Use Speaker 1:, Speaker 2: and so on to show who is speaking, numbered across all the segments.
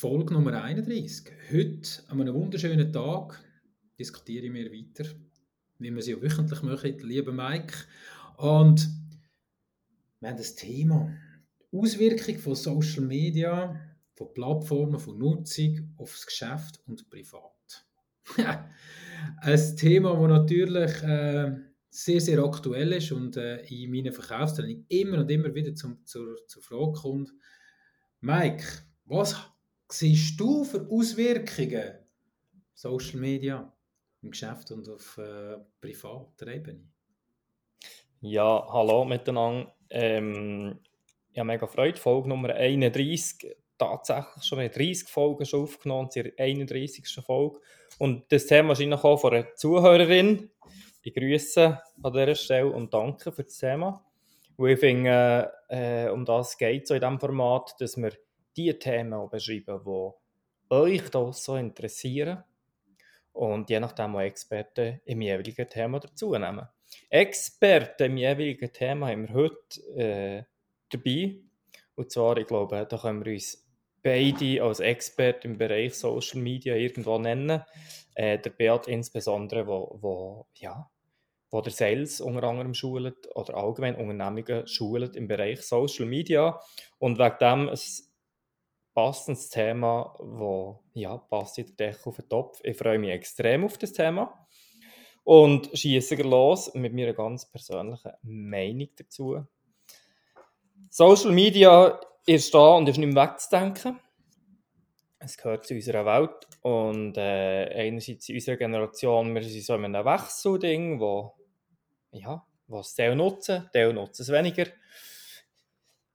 Speaker 1: Folge Nummer 31. Heute, an einem wunderschönen Tag, diskutieren wir weiter, wie wir sie auch wöchentlich machen, lieber Mike. Und wir haben das Thema Auswirkung von Social Media, von Plattformen, von Nutzung auf das Geschäft und privat. Ein Thema, das natürlich äh, sehr, sehr aktuell ist und äh, in meinen Verkaufstrainings immer und immer wieder zum, zur, zur Frage kommt, Mike, was siehst du für Auswirkungen Social Media im Geschäft und auf äh, privater Ebene?
Speaker 2: Ja, hallo miteinander. Ähm, ich habe mega Freude. Folge Nummer 31. Tatsächlich schon 30 Folgen schon aufgenommen, zur 31. Folge. Und das Thema wahrscheinlich auch von einer Zuhörerin. Ich grüße an dieser Stelle und danke für das Thema. Weil ich finde, äh, um das geht so in diesem Format, dass wir die Themen beschreiben, die euch da so interessieren und je nachdem auch Experten im jeweiligen Thema dazu nehmen. Experten im jeweiligen Thema haben wir heute äh, dabei. Und zwar, ich glaube, da können wir uns beide als Experten im Bereich Social Media irgendwo nennen. Äh, der Beat insbesondere, wo, wo, ja, wo der Sales unter anderem schult oder allgemein Unternehmungen schult im Bereich Social Media. Und wegen dem passendes Thema, wo ja, passt in der Decke auf den Topf. Ich freue mich extrem auf das Thema und schieße los mit meiner ganz persönlichen Meinung dazu. Social Media ist da und ist nicht mehr wegzudenken. Es gehört zu unserer Welt und äh, einerseits in unserer Generation, wir sind so in einem Wechselding, wo ja, was Teil nutzen, Teil nutzen es weniger.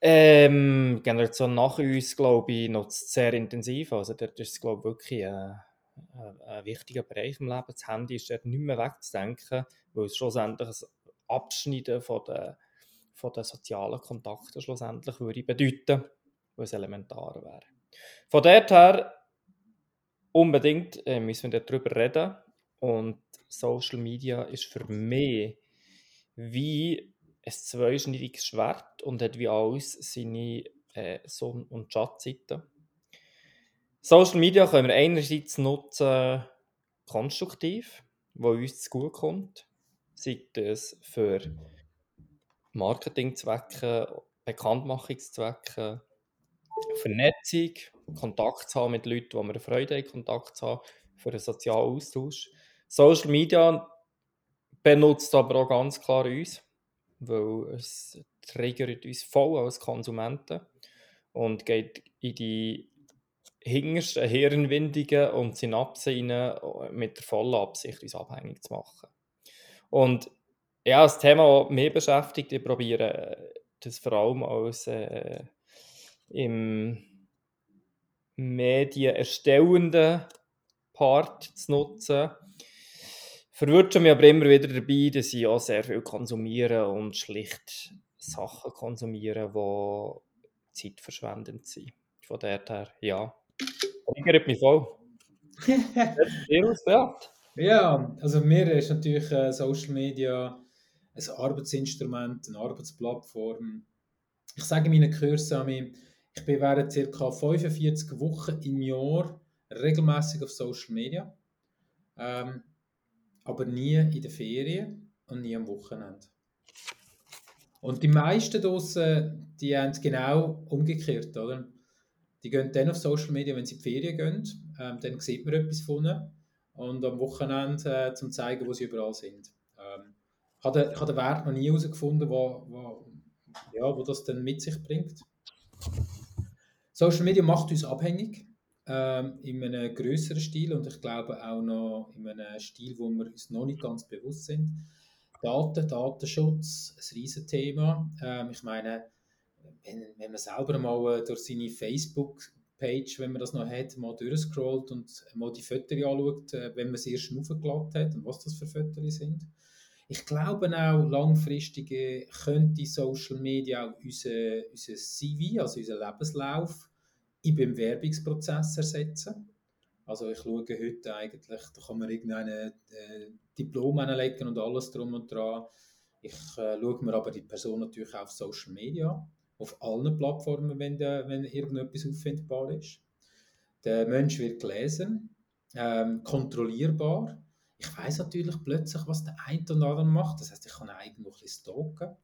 Speaker 2: Ähm, Generation nach uns, glaube ich, nutzt es sehr intensiv. Also dort ist es, glaube ich, wirklich ein, ein, ein, wichtiger Bereich im Leben. Das Handy ist dort nicht mehr wegzudenken, weil es schlussendlich ein Abschneiden von den, von den sozialen Kontakten schlussendlich würde bedeuten, weil es elementar wäre. Von dort her unbedingt äh, müssen wir darüber reden. Und Social Media ist für mich wie ein zweischneidiges Schwert und hat wie alles seine äh, Sonn- und Schattenseiten. Social Media können wir einerseits nutzen konstruktiv, wo uns zu kommt, sei das für Marketingzwecke, Bekanntmachungszwecke, Vernetzung, Kontakt zu haben mit Leuten, wo wir Freude haben, Kontakt zu haben, für einen sozialen Austausch. Social Media benutzt aber auch ganz klar uns, weil es triggert uns voll als Konsumenten und geht in die hintersten Hirnwindungen und Synapsen rein, mit der vollen Absicht, uns abhängig zu machen. Und ja, das Thema, das mich beschäftigt, ich probiere das vor allem als äh, im medienerstellenden Part zu nutzen verwirrt mich aber immer wieder dabei, dass ich auch sehr viel konsumiere und schlicht Sachen konsumiere, die zeitverschwendend sind. Von der her, ja, triggert mich voll.
Speaker 1: Ja, also mir ist natürlich äh, Social Media ein Arbeitsinstrument, eine Arbeitsplattform. Ich sage meinen Kursen, ich bin während ca. 45 Wochen im Jahr regelmäßig auf Social Media. Ähm, aber nie in den Ferien und nie am Wochenende. Und die meisten draussen, die haben es genau umgekehrt, oder? Die gehen dann auf Social Media, wenn sie in die Ferien gehen, ähm, dann sieht man etwas von ihnen und am Wochenende äh, zum zeigen, wo sie überall sind. Ähm, ich habe den, den Wert noch nie herausgefunden, wo, wo, ja, wo das dann mit sich bringt. Social Media macht uns abhängig ähm, in einem größeren Stil und ich glaube auch noch in einem Stil, wo wir uns noch nicht ganz bewusst sind. Daten, Datenschutz, ein riesen Thema. Ähm, ich meine, wenn, wenn man selber mal äh, durch seine Facebook-Page, wenn man das noch hat, mal durchscrollt und mal die Fotos anschaut, äh, wenn man sie erst aufgeladen hat und was das für Fotos sind. Ich glaube auch, langfristig könnte Social Media auch unser, unser CV, also unseren Lebenslauf, im Bewerbungsprozess ersetzen. Also ich schaue heute eigentlich, da kann man irgendein äh, Diplom anlegen und alles drum und dran. Ich äh, schaue mir aber die Person natürlich auch auf Social Media, auf allen Plattformen, wenn, de, wenn irgendetwas auffindbar ist. Der Mensch wird gelesen, ähm, kontrollierbar. Ich weiß natürlich plötzlich, was der eine oder andere macht. Das heißt, ich kann eigentlich ein bisschen stalken.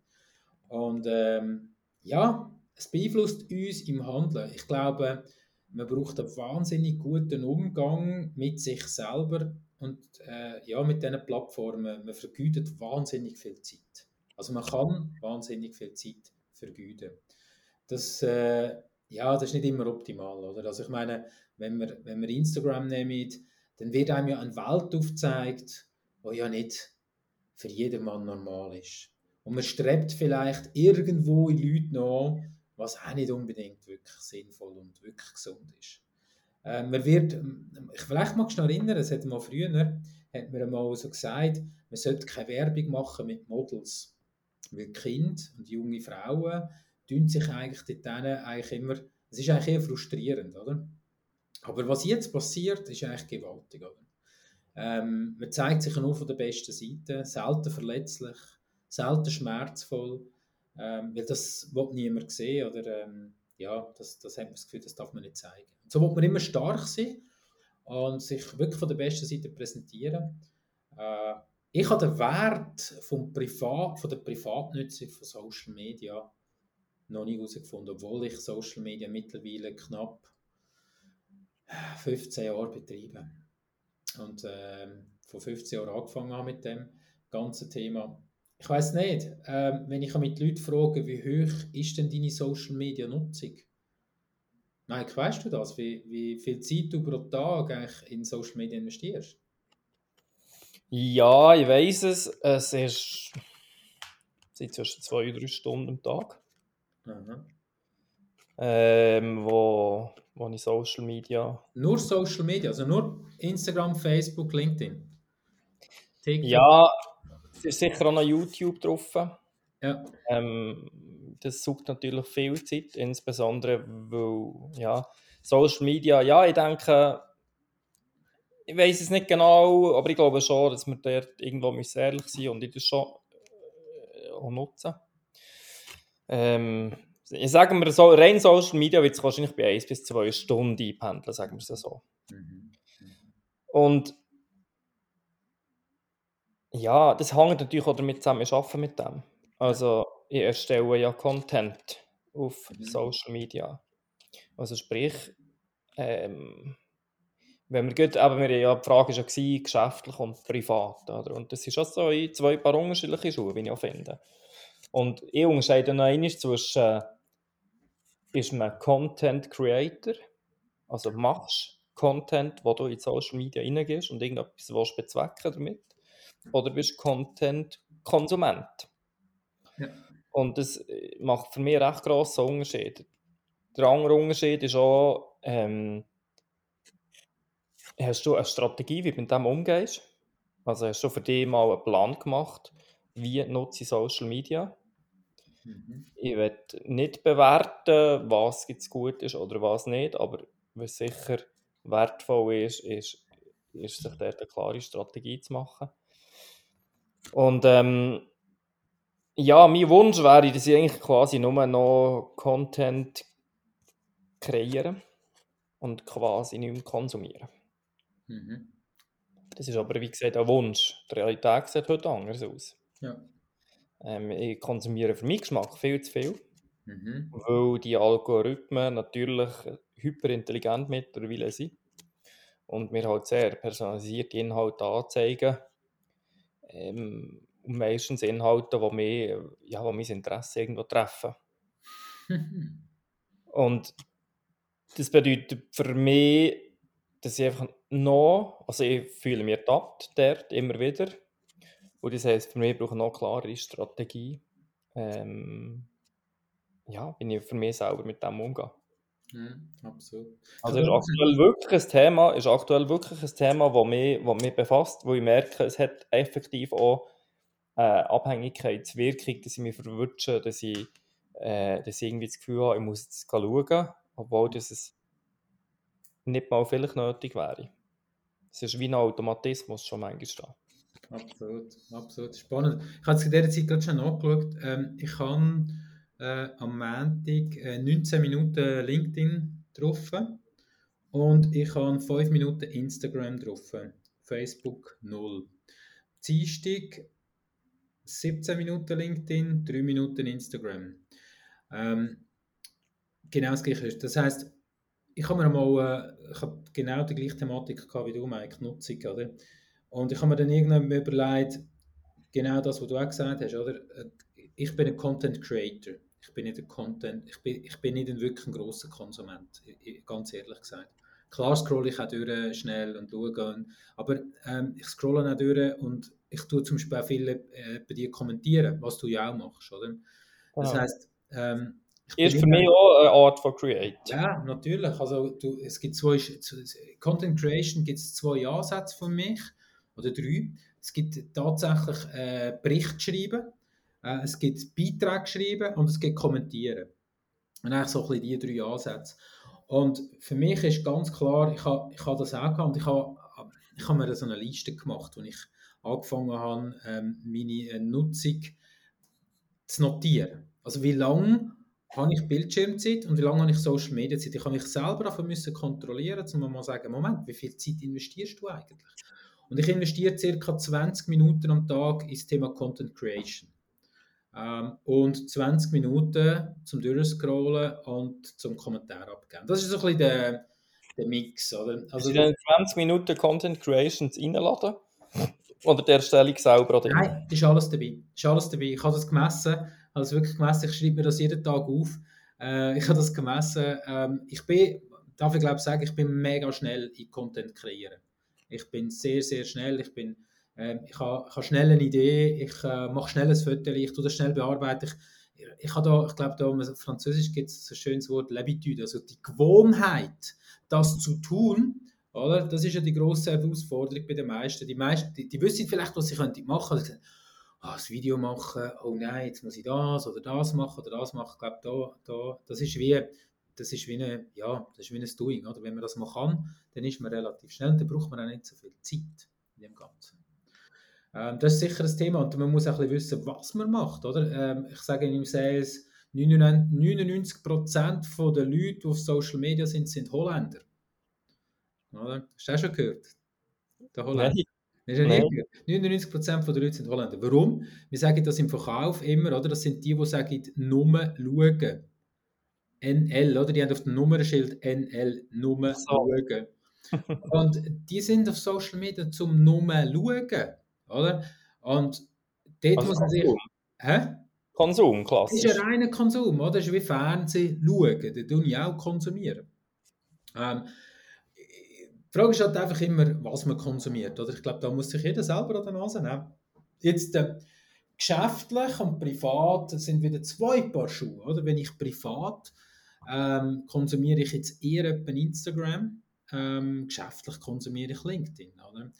Speaker 1: Und ähm, ja, es beeinflusst uns im Handeln. Ich glaube, man braucht einen wahnsinnig guten Umgang mit sich selber und äh, ja, mit diesen Plattformen. Man vergütet wahnsinnig viel Zeit. Also man kann wahnsinnig viel Zeit vergüten. Das, äh, ja, das ist nicht immer optimal, oder? Also ich meine, wenn wir, wenn wir Instagram nehmen, dann wird einem ja eine Welt aufgezeigt, die ja nicht für jedermann normal ist. Und man strebt vielleicht irgendwo in Leute nach, was auch nicht unbedingt wirklich sinnvoll und wirklich gesund ist. Äh, man wird, vielleicht magst du noch erinnern, es hat mal früher, hat man mal so gesagt, man sollte keine Werbung machen mit Models. Weil Kinder und junge Frauen tun sich eigentlich dort eigentlich immer, es ist eigentlich eher frustrierend, oder? Aber was jetzt passiert, ist eigentlich gewaltig, oder? Ähm, man zeigt sich nur von der besten Seite, selten verletzlich, selten schmerzvoll, ähm, weil das will niemand sehen oder ähm, ja, das, das hat man das Gefühl, das darf man nicht zeigen. Und so will man immer stark sein und sich wirklich von der besten Seite präsentieren. Äh, ich habe den Wert vom Privat, von der Privatnutzung von Social Media noch nicht herausgefunden, obwohl ich Social Media mittlerweile knapp 15 Jahre betreibe. Und äh, vor 15 Jahren angefangen habe mit dem ganzen Thema. Ich weiß nicht, äh, wenn ich mit Leuten frage, wie hoch ist denn deine Social Media Nutzung? Nein, weißt du das, wie, wie viel Zeit du pro Tag eigentlich in Social Media investierst?
Speaker 2: Ja, ich weiß es. Es ist seit zwischen zwei und drei Stunden am Tag. Mhm. Ähm, wo, wo ich Social Media.
Speaker 1: Nur Social Media, also nur Instagram, Facebook, LinkedIn.
Speaker 2: TikTok. Ja, ist sicher auch noch YouTube drauf.
Speaker 1: Ja.
Speaker 2: Ähm, das sucht natürlich viel Zeit, insbesondere weil ja, Social Media, ja, ich denke, ich weiß es nicht genau, aber ich glaube schon, dass wir dort irgendwo ehrlich sein und ich das schon äh, auch nutzen. Ähm, ich sage mal so, rein Social Media wird es wahrscheinlich bei 1 bis 2 Stunden einpendeln, sagen wir es so. Mhm. Und ja, das hängt natürlich auch damit zusammen, ich arbeite mit dem. Also ich erstelle ja Content auf mhm. Social Media. Also sprich, ähm, wenn wir gut, aber wir ja die Frage schon gewesen, geschäftlich und privat, oder? Und das ist auch so in zwei paar unterschiedliche Schuhe, wie ich auch finde. Und ich unterscheide noch einmal zwischen, ist man Content Creator, also machst Content, wo du in Social Media reingehst und irgendetwas willst bezwecken damit, oder bist Content Konsument. Ja. Und das äh, macht für mich recht grossen Unterschied. Der andere Unterschied ist auch, ähm, Hast du eine Strategie, wie du mit dem umgehst? Also hast du für dich mal einen Plan gemacht, wie nutze ich Social Media? Mhm. Ich werde nicht bewerten, was jetzt gut ist oder was nicht, aber was sicher wertvoll ist, ist, ist sich dort eine klare Strategie zu machen. Und ähm, ja, mein Wunsch wäre, dass ich eigentlich quasi nur noch Content kreieren und quasi nicht mehr konsumieren. Mhm. Das ist aber, wie gesagt, ein Wunsch. Die Realität sieht heute anders aus.
Speaker 1: Ja.
Speaker 2: Ähm, ich konsumiere für meinen Geschmack viel zu viel, mhm. weil die Algorithmen natürlich hyperintelligent mittlerweile sind und mir halt sehr personalisierte Inhalte anzeigen. Ähm, und meistens Inhalte, die, mich, ja, die mein Interesse irgendwo treffen. und das bedeutet für mich, dass ich einfach noch, also ich fühle mich ertappt dort immer wieder. Und das heisst, für mich brauche ich noch eine klare Strategie. Ähm, ja, bin ich für mich selber mit dem umgehen.
Speaker 1: Mhm, absolut.
Speaker 2: Also ist aktuell wirklich ein Thema, ist aktuell wirklich ein Thema, das mich, das mich befasst, wo ich merke, es hat effektiv auch äh, Abhängigkeitswirkung, dass ich mich verwünsche, dass ich, äh, dass ich irgendwie das Gefühl habe, ich muss jetzt schauen, obwohl das es nicht mal vielleicht nötig wäre. Es ist wie ein Automatismus schon manchmal
Speaker 1: da. Absolut, absolut. Spannend. Ich habe es in dieser Zeit gerade schon nachgeschaut. Ähm, ich habe äh, am Montag äh, 19 Minuten LinkedIn getroffen und ich habe 5 Minuten Instagram drauf. Facebook 0. Dienstag 17 Minuten LinkedIn, 3 Minuten Instagram. Ähm, genau das gleiche. Das heisst, ich habe mir mal, äh, ich habe genau die gleiche Thematik gehabt wie du, Mike, Nutzung, oder? Und ich habe mir dann irgendwann überlegt, genau das, was du auch gesagt hast, oder? Ich bin ein Content Creator. Ich bin nicht ein Content, ich bin, ich bin nicht ein wirklich ein grosser Konsument, ganz ehrlich gesagt. Klar scrolle ich auch durch schnell und schaue, aber ähm, ich scrolle auch durch und ich tue zum Beispiel auch viele äh, bei dir kommentieren, was du ja auch machst, oder? Das
Speaker 2: Genau.
Speaker 1: heisst, ähm,
Speaker 2: Ist für mich auch eine Art von Create.
Speaker 1: ja, natürlich. Also du, es gibt zwei, Content Creation gibt es zwei Ansätze von mich oder drei. Es gibt tatsächlich äh, Bericht schreiben, äh, es gibt Beiträge schreiben und es gibt kommentieren. Und eigentlich so ein bisschen die drei Ansätze. Und für mich ist ganz klar, ich habe ich ha das auch gehabt und ich habe ich ha mir so eine Liste gemacht, wo ich angefangen habe, ähm, meine äh, Nutzung zu notieren. Also wie lange habe ich Bildschirmzeit und wie lange habe ich Social Media Zeit? Ich habe mich selber davon müssen kontrollieren, um mal zu sagen, Moment, wie viel Zeit investierst du eigentlich? Und ich investiere ca. 20 Minuten am Tag ins Thema Content Creation. Ähm, und 20 Minuten zum Durchscrollen und zum Kommentar abgeben. Das ist so ein bisschen der, der Mix. Oder?
Speaker 2: Also, also dann 20 Minuten Content Creations reinladen? Oder der Erstellung selber? Oder
Speaker 1: Nein, ist alles dabei. Ist alles dabei. Ich habe das gemessen, habe das wirklich gemessen. Ich schreibe mir das jeden Tag auf. Äh, ich habe das gemessen. Ähm, ich bin, darf ich glaube sagen, ich bin mega schnell in Content kreieren. Ich bin sehr, sehr schnell. Ich bin ich habe, ich schnell eine Idee, ich äh, mache schnell ein Foto, ich tue das schnell bearbeiten. Ich, ich, habe da, ich glaube, da im Französisch gibt es ein schönes Wort, L'habitude, also die Gewohnheit, das zu tun, oder? Das ist ja die grosse Herausforderung bei den meisten. Die meisten, die, die wissen vielleicht, was sie könnten machen. Sagen, oh, das Video machen, oh nein, jetzt muss ich das oder das machen oder das machen. Ich glaube, da, da, das ist wie, das ist wie eine, ja, das ist wie ein Doing, oder? Wenn man das mal kann, dann ist man relativ schnell und dann braucht man auch nicht so viel Zeit in dem Ganzen. Ähm, das ist sicher ein Thema und man muss auch ein bisschen wissen, was man macht, oder? Ähm, ich sage im Sales, 99% der Leute, die auf Social Media sind, sind Holländer. Oder? Hast du auch schon gehört?
Speaker 2: Der Holländer.
Speaker 1: Nein. 99% der Leute sind Holländer. Warum? Wir sagen das im Verkauf immer, oder? Das sind die, die sagen, nur schauen. NL, oder? Die haben auf dem Nummernschild NL, nur so. schauen. und die sind auf Social Media zum nur schauen. Oder? Und dort also muss man sich.
Speaker 2: Hä? Konsum, klassisch.
Speaker 1: Das ist ein reiner Konsum, oder? Das ist wie Fernsehen schauen. Da tue ich auch konsumieren. Ähm, die Frage ist halt einfach immer, was man konsumiert. Oder? Ich glaube, da muss sich jeder selber an der Nase nehmen. Jetzt äh, geschäftlich und privat sind wieder zwei Paar Schuhe. Oder? Wenn ich privat ähm, konsumiere ich jetzt eher Instagram, ähm, geschäftlich konsumiere ich LinkedIn. Oder?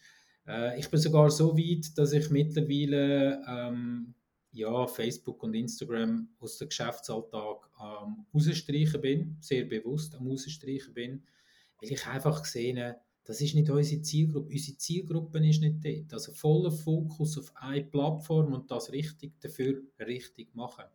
Speaker 1: Äh, ich bin sogar so weit, dass ich mittlerweile ähm, ja, Facebook und Instagram aus dem Geschäftsalltag ähm, rausstreichen bin, sehr bewusst am rausstreichen bin, weil ich einfach gesehen das ist nicht unsere Zielgruppe. Unsere Zielgruppe ist nicht dort. Also voller Fokus auf eine Plattform und das richtig dafür richtig machen.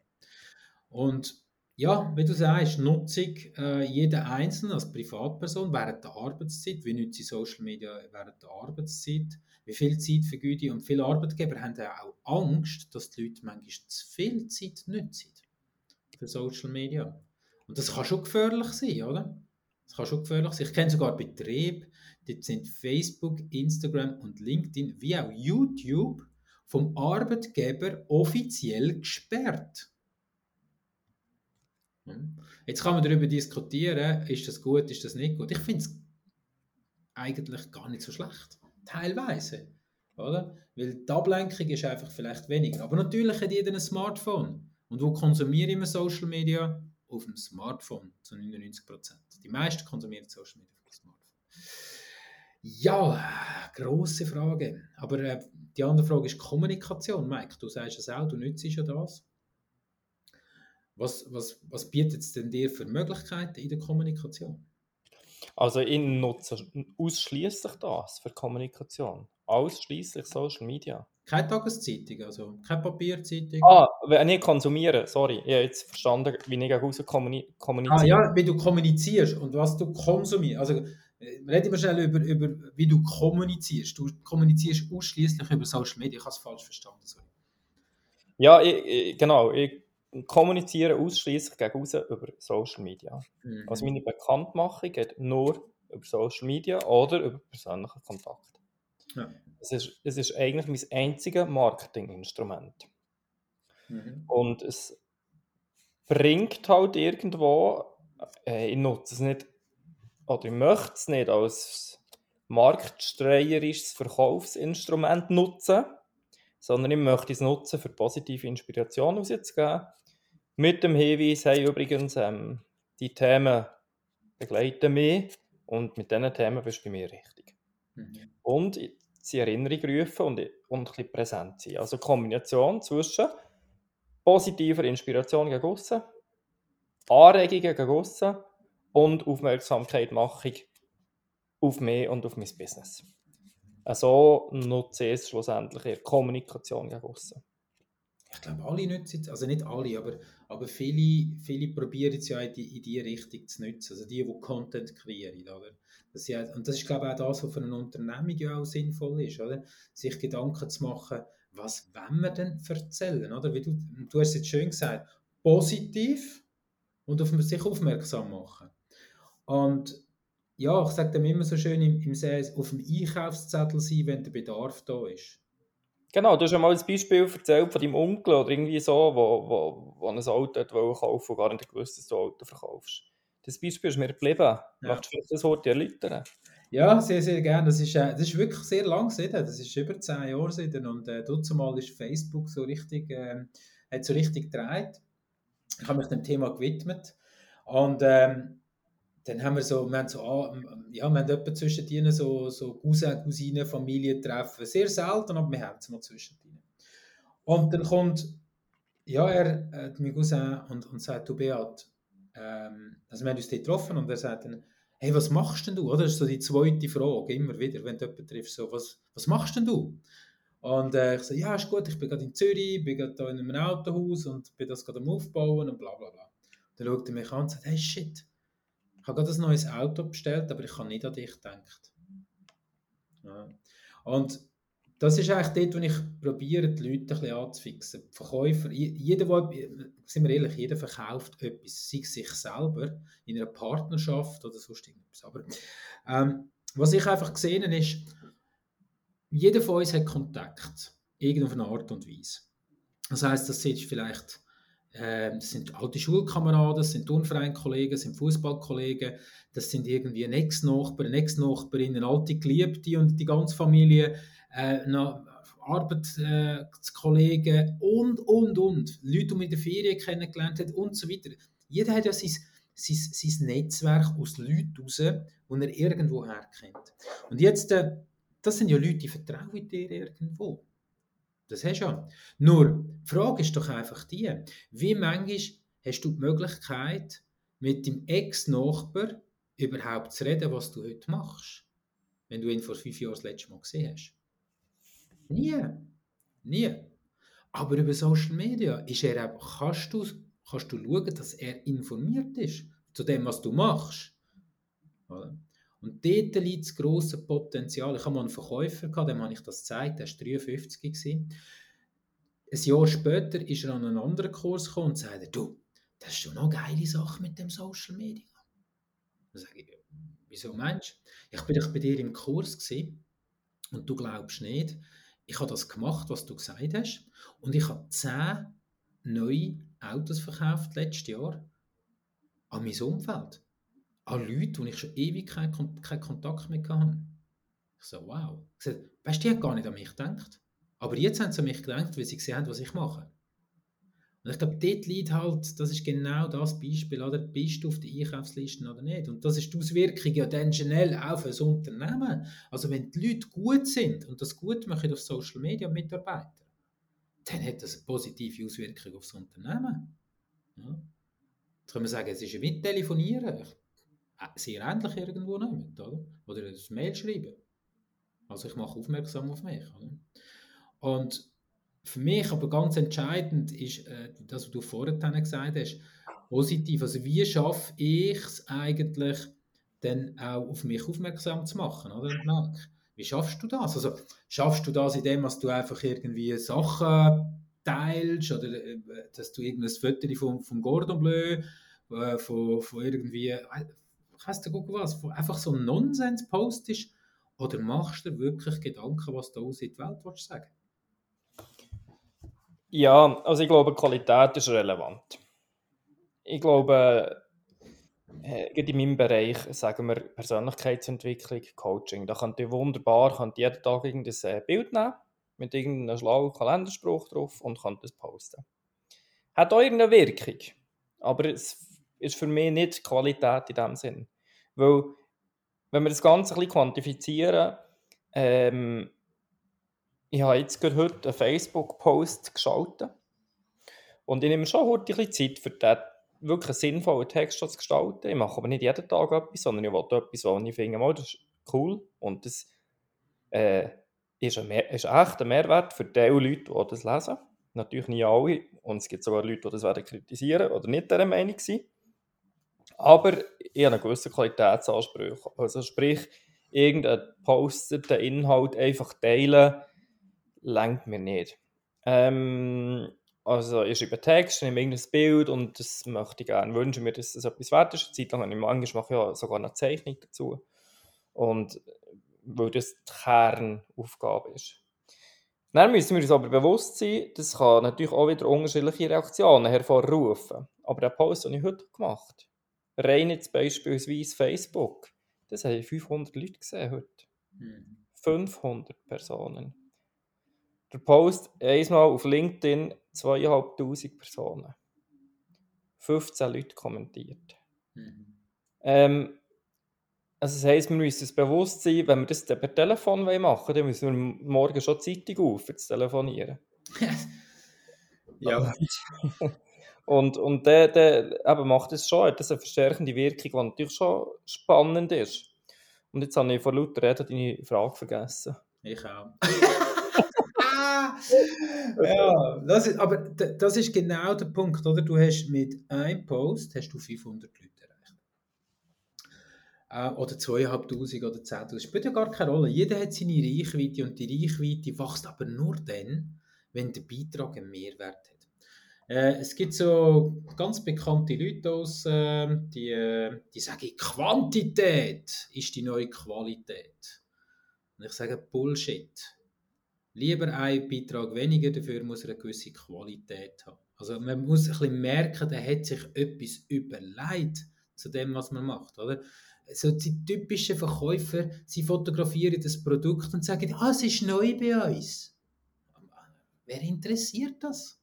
Speaker 1: Und ja, wie du sagst, Nutzung äh, jeder Einzelne als Privatperson während der Arbeitszeit, wie nutze ich Social Media während der Arbeitszeit, wie viel Zeit vergüte ich und viele Arbeitgeber haben auch Angst, dass die Leute manchmal zu viel Zeit nutzen für Social Media. Und das kann schon gefährlich sein, oder? Das kann schon gefährlich sein. Ich kenne sogar Betriebe, die sind Facebook, Instagram und LinkedIn wie auch YouTube vom Arbeitgeber offiziell gesperrt. Jetzt kann man darüber diskutieren, ist das gut, ist das nicht gut. Ich finde es eigentlich gar nicht so schlecht. Teilweise. Oder? Weil die Ablenkung ist einfach vielleicht weniger. Aber natürlich hat jeder ein Smartphone. Und wo konsumiere ich Social Media? Auf dem Smartphone zu 99%. Die meisten konsumieren Social Media auf dem Smartphone. Ja, große Frage. Aber äh, die andere Frage ist Kommunikation. Mike, du sagst es auch, du nützt ja das. Was, was, was bietet es denn dir für Möglichkeiten in der Kommunikation?
Speaker 2: Also ich nutze ausschließlich das für Kommunikation. Ausschließlich Social Media.
Speaker 1: Keine Tageszeitung, also keine Papierzeitung.
Speaker 2: Ah, wenn ich konsumiere, sorry, ich habe jetzt verstanden, wie ich raus kommuniziere.
Speaker 1: Ah ja, wie du kommunizierst und was du konsumierst. Also Reden wir schnell über, über, wie du kommunizierst. Du kommunizierst ausschließlich über Social Media. Ich habe es falsch verstanden. Sorry.
Speaker 2: Ja, ich, ich, genau. Ich kommuniziere ausschließlich gegen über Social Media. Mhm. Also meine Bekanntmachung geht nur über Social Media oder über persönlichen Kontakt. Ja. Es, ist, es ist eigentlich mein einziges Marketinginstrument. Mhm. Und es bringt halt irgendwo, äh, ich nutze es nicht, oder ich möchte es nicht als marktstreierisches Verkaufsinstrument nutzen, sondern ich möchte es nutzen, für positive Inspiration auszugeben. Mit dem Hinweis, hey, übrigens, ähm, die Themen begleiten mich und mit diesen Themen bist du bei mir richtig. Mhm. Und sie Erinnerung rufen und, und ein bisschen präsent sein. Also Kombination zwischen positiver Inspiration gegen aussen, Anregungen gegen aussen und Aufmerksamkeit mache ich auf mich und auf mein Business. So nutze ich es schlussendlich in Kommunikation gegen aussen.
Speaker 1: Ich glaube, alle nutzen es, also nicht alle, aber, aber viele, viele probieren es ja in die, in die Richtung zu nutzen. Also die, die Content kreieren. Oder? Das ja, und das ist, glaube ich, auch das, was für eine Unternehmung ja auch sinnvoll ist. Oder? Sich Gedanken zu machen, was wollen wir denn erzählen? Oder? Wie du, du hast es jetzt schön gesagt, positiv und auf sich aufmerksam machen. Und ja, ich sage dem immer so schön im, im Sales, auf dem Einkaufszettel sein, wenn der Bedarf da ist.
Speaker 2: Genau, du hast ja mal ein Beispiel erzählt von deinem Onkel oder irgendwie so, wo, wo, wo ein Auto kaufen und gar nicht gewusst, dass du ein Auto verkaufst. Das Beispiel ist mir geblieben. Ja. Magst du das Wort erläutern?
Speaker 1: Ja, sehr, sehr gerne. Das ist, äh, das ist wirklich sehr lang seitdem. Das ist über zehn Jahre seitdem. Und äh, mal ist Facebook so richtig, äh, hat so richtig gedreht. Ich habe mich dem Thema gewidmet. Und ähm, dann haben wir so, wir haben so, ah, ja, wir haben etwa zwischen denen so, so Cousin, Cousinen, Familientreffen. Sehr selten, aber wir haben es mal zwischen denen. Und dann kommt, ja, er, äh, mein Cousin, und, und sagt, du Beat, ähm, also wir haben uns dort getroffen und er sagt dann, hey, was machst denn du? Oder? Das ist so die zweite Frage, immer wieder, wenn du jemanden triffst, so, was, was machst denn du? Und äh, ich sage, ja, ist gut, ich bin gerade in Zürich, bin gerade da in einem Autohaus und bin das gerade am Aufbauen und bla bla bla. Dann schaut er mich an und sagt, hey, shit, ich habe gerade ein neues Auto bestellt, aber ich habe nicht an dich gedacht. Ja. Und das ist eigentlich dort, wo ich probiere, die Leute ein bisschen anzufixen. Die Verkäufer, jeder, sind wir ehrlich, jeder verkauft etwas, sei sich selber, in einer Partnerschaft oder sonst irgendwas. Aber ähm, was ich einfach gesehen habe, ist, jeder von uns hat Kontakt, irgendeine Art und Weise. Das heißt, das ist vielleicht das sind alte Schulkameraden, das sind Turnvereinkollegen, das sind Fußballkollegen, das sind irgendwie ein Ex-Nachbar, eine Ex-Nachbarin, alte Geliebte und die ganze Familie äh, Arbeitskollegen und, und, und. Leute, die man in der Ferien kennengelernt hat und so weiter. Jeder hat ja sein, sein, sein Netzwerk aus Leuten raus, die er irgendwo herkennt. Und jetzt, äh, das sind ja Leute, die vertrauen dir irgendwo. Das hast du ja. Nur, die Frage ist doch einfach die, wie manchmal hast du die Möglichkeit, mit dem Ex-Nachbar überhaupt zu reden, was du heute machst, wenn du ihn vor fünf Jahren das letzte Mal gesehen hast? Nie. Nie. Aber über Social Media ist er auch, kannst, du, kannst du schauen, dass er informiert ist zu dem, was du machst. Oder? Und dort liegt das grosse Potenzial. Ich habe mal einen Verkäufer, gehabt, dem habe ich das gezeigt, der war 53. Gewesen. Ein Jahr später ist er an einen anderen Kurs gekommen und sagte, du, das ist schon noch eine geile Sache mit dem Social Media. Dann sage ich, wieso meinst du? Ich bin doch bei dir im Kurs und du glaubst nicht, ich habe das gemacht, was du gesagt hast. Und ich habe zehn neue Autos verkauft letztes Jahr an mein Umfeld. An Leute, die ich schon ewig keinen, keinen Kontakt mehr hatte. Ich so, wow. Ich so, weißt du, die haben gar nicht an mich gedacht. Aber jetzt haben sie an mich gedacht, weil sie gesehen haben, was ich mache. Und ich glaube, dort liegt halt, das ist genau das Beispiel, oder? Bist du auf der Einkaufsliste oder nicht? Und das ist die Auswirkung ja dann schnell auf ein Unternehmen. Also wenn die Leute gut sind und das gut machen auf Social Media Mitarbeiter, dann hat das eine positive Auswirkung auf das Unternehmen. Ja. Jetzt können wir sagen, es ist wie Telefonieren. Sehr ähnlich irgendwo nicht, oder? Oder ein Mail schreiben. Also ich mache aufmerksam auf mich. Oder? Und für mich aber ganz entscheidend ist, äh, das, was du vorhin gesagt hast, positiv. Also wie schaffe ich es eigentlich, dann auch auf mich aufmerksam zu machen, oder? Wie schaffst du das? Also schaffst du das, indem dass du einfach irgendwie Sachen teilst oder äh, dass du irgendein Foto vom, vom Gordon Bleu, äh, von, von irgendwie, äh, ich weiß nicht was, einfach so ein Nonsens postest oder machst du wirklich Gedanken, was du aus in die Welt willst sagen?
Speaker 2: Ja, also ich glaube, Qualität ist relevant. Ich glaube, äh, in meinem Bereich, sagen wir Persönlichkeitsentwicklung, Coaching, da könnt ihr wunderbar könnt jeden Tag irgendein Bild nehmen mit irgendeinem schlauen Kalenderspruch drauf und könnt das posten. Hat auch irgendeine Wirkung, aber es ist für mich nicht Qualität in dem Sinn. Weil, wenn wir das Ganze ein bisschen quantifizieren, ähm, ich habe jetzt gerade heute einen Facebook-Post geschaltet und ich nehme schon heute ein bisschen Zeit für den wirklich einen sinnvollen Text zu gestalten. Ich mache aber nicht jeden Tag etwas, sondern ich will etwas, wo ich finde, oh, das ist cool und das äh, ist, ein ist echt ein Mehrwert für die Leute, die das lesen. Natürlich nicht alle und es gibt sogar Leute, die das werden kritisieren oder nicht dieser Meinung sind. Aber ich habe einen gewissen Qualitätsanspruch. Also sprich, irgendeinen posteten Inhalt einfach teilen, lenkt mir nicht. Ähm, also ich schreibe Text, nehme irgendein Bild und das möchte ich gerne, wünsche mir, dass das etwas wert ist. Eine Zeit lang habe ich manchmal mache ja sogar eine Zeichnung dazu. Und weil das die Kernaufgabe ist. Dann müssen wir uns aber bewusst sein, das kann natürlich auch wieder unterschiedliche Reaktionen hervorrufen. Aber der Post, den ich heute gemacht habe, rein jetzt beispielsweise Facebook, das haben 500 Leute gesehen heute. Mhm. 500 Personen. Der Post einmal auf LinkedIn 2500 Personen. 15 Leute kommentiert. Mhm. Ähm, also das heisst, wir müssen uns bewusst sein, wenn wir das per Telefon machen wollen, dann müssen wir morgen schon Zeitung auf, zu telefonieren. ja. und und der, der eben macht das schon, hat das eine verstärkende Wirkung, die natürlich schon spannend ist. Und jetzt habe ich vor lauter Reden deine Frage vergessen.
Speaker 1: Ich auch. ja, das ist, aber das ist genau der Punkt, oder? Du hast mit einem Post hast du 500 Leute erreicht. Äh, oder 2'500 oder 10'000. Spielt ja gar keine Rolle. Jeder hat seine Reichweite und die Reichweite wächst aber nur dann, wenn der Beitrag einen Mehrwert hat. Äh, es gibt so ganz bekannte Leute aus, äh, die, äh, die sagen, Quantität ist die neue Qualität. Und ich sage Bullshit lieber einen Beitrag weniger, dafür muss er eine gewisse Qualität haben. Also man muss ein bisschen merken, der hat sich etwas überlegt zu dem, was man macht, oder? So die typischen Verkäufer, sie fotografieren das Produkt und sagen, ah, es ist neu bei uns. Wer interessiert das?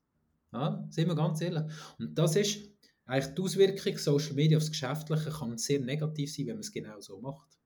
Speaker 1: Ja, sind wir ganz ehrlich. Und das ist eigentlich die Auswirkung Social Media aufs Geschäftliche kann sehr negativ sein, wenn man es genau so macht.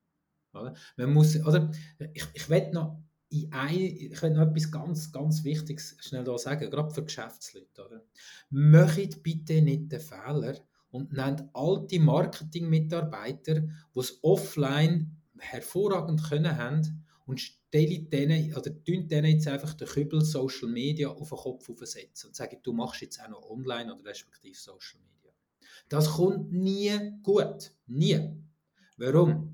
Speaker 1: Oder? Man muss, oder ich, ich will noch noch etwas ganz, ganz Wichtiges schnell da sagen, gerade für Geschäftsleute. Oder? Macht bitte nicht den Fehler und nennt alte Marketingmitarbeiter, die es offline hervorragend können haben und stellt denen, oder denen jetzt einfach den Kübel Social Media auf den Kopf aufsetzen und sagen, du machst jetzt auch noch online oder respektive Social Media. Das kommt nie gut. Nie. Warum?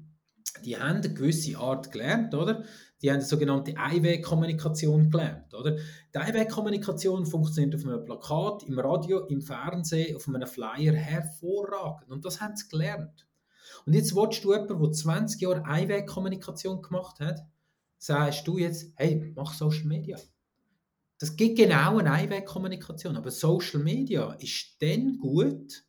Speaker 1: Die haben eine gewisse Art gelernt, oder? die haben die sogenannte Einwegkommunikation gelernt. Oder? Die Einwegkommunikation funktioniert auf einem Plakat, im Radio, im Fernsehen, auf einem Flyer hervorragend. Und das haben sie gelernt. Und jetzt willst du jemanden, der 20 Jahre Einwegkommunikation gemacht hat, sagst du jetzt, hey, mach Social Media. Das gibt genau eine Einwegkommunikation. Aber Social Media ist dann gut,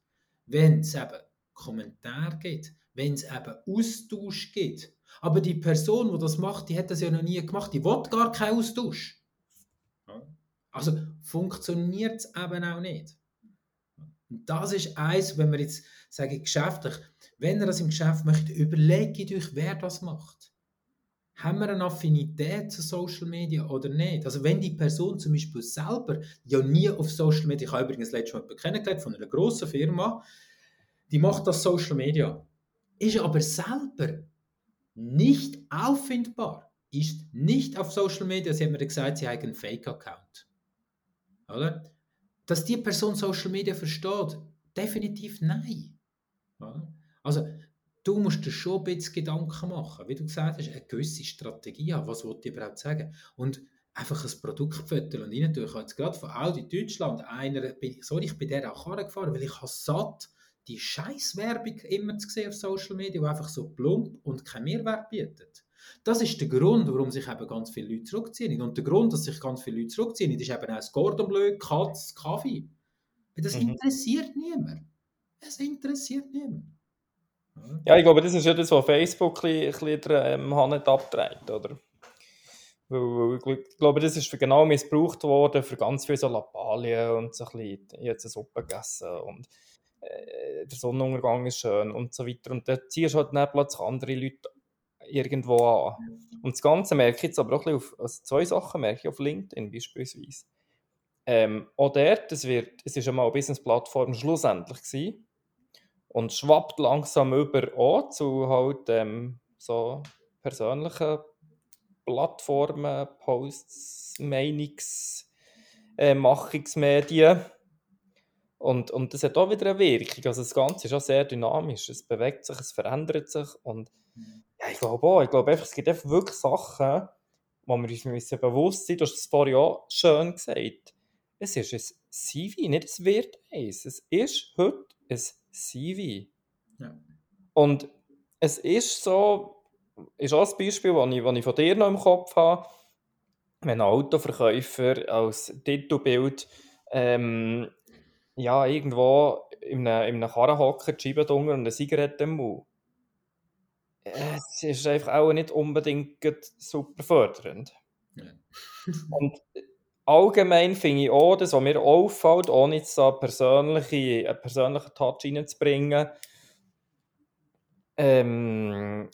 Speaker 1: wenn es eben Kommentare gibt, wenn es eben Austausch gibt aber die Person, die das macht, die hat das ja noch nie gemacht. Die will gar keinen Austausch. Also funktioniert es eben auch nicht. Und das ist eins, wenn wir jetzt sagen, geschäftlich, wenn ihr das im Geschäft möchtet, überlegt euch, wer das macht. Haben wir eine Affinität zu Social Media oder nicht? Also wenn die Person zum Beispiel selber ja nie auf Social Media, ich habe übrigens letztes Mal kennengelernt von einer grossen Firma, die macht das Social Media, ist aber selber nicht auffindbar, ist nicht auf Social Media. Sie haben mir gesagt, sie haben einen Fake-Account. Oder? Dass die Person Social Media versteht, definitiv nein. Oder? Also, du musst dir schon ein bisschen Gedanken machen. Wie du gesagt hast, eine gewisse Strategie haben. Was wollte ich überhaupt sagen? Und einfach ein Produktfoto und rein tun. Ich habe jetzt gerade von Audi Deutschland einer, sorry, ich bin der auch gefahren, weil ich habe satt die Scheißwerbung immer zu sehen auf Social Media, die einfach so plump und keinen Mehrwert bietet. Das ist der Grund, warum sich eben ganz viele Leute zurückziehen. Und der Grund, dass sich ganz viele Leute zurückziehen, ist eben auch das Gordon Bleu, Katz, Kaffee. Das mhm. interessiert niemand. Es interessiert niemand.
Speaker 2: Ja, ich glaube, das ist ja das, was Facebook ein bisschen, ähm, Hand abträgt, oder? Ich glaube, das ist genau missbraucht worden für ganz viele so Lappalien und so ein bisschen, jetzt eine Suppe gegessen und äh, der Sonnenuntergang ist schön und so weiter. Und dann ziehst du halt dann plötzlich andere Leute irgendwo an. Und das Ganze merke ich jetzt aber auch ein bisschen auf, also zwei Sachen merke ich auf LinkedIn beispielsweise. Ähm, auch dort, es, wird, es ist einmal eine Business-Plattform schlussendlich gewesen und schwappt langsam über auch zu halt ähm, so persönlichen Plattformen, Posts, Meinungsmachungsmedien. Äh, und, und das hat auch wieder eine Wirkung. Also das Ganze ist auch sehr dynamisch. Es bewegt sich, es verändert sich. Und ja, ich glaube auch, ich glaube einfach, es gibt einfach wirklich Sachen, wo wir uns bewusst sein, du hast es vorhin auch schön gesagt. Es ist ein CV, nicht ein Wert 1. Es ist heute ein CV. Ja. Und es ist so, ist auch ein Beispiel, das ich, das ich von dir noch im Kopf habe, wenn ein Autoverkäufer als Titelbild ähm, ja, irgendwo in einem, in einem Karren hocken, die Scheibe und eine Zigarette im Mund. Es ist einfach auch nicht unbedingt super fördernd. Ja. und allgemein finde ich auch, das, was mir auffällt, ohne jetzt da persönliche, einen persönlichen Touch reinzubringen, ähm,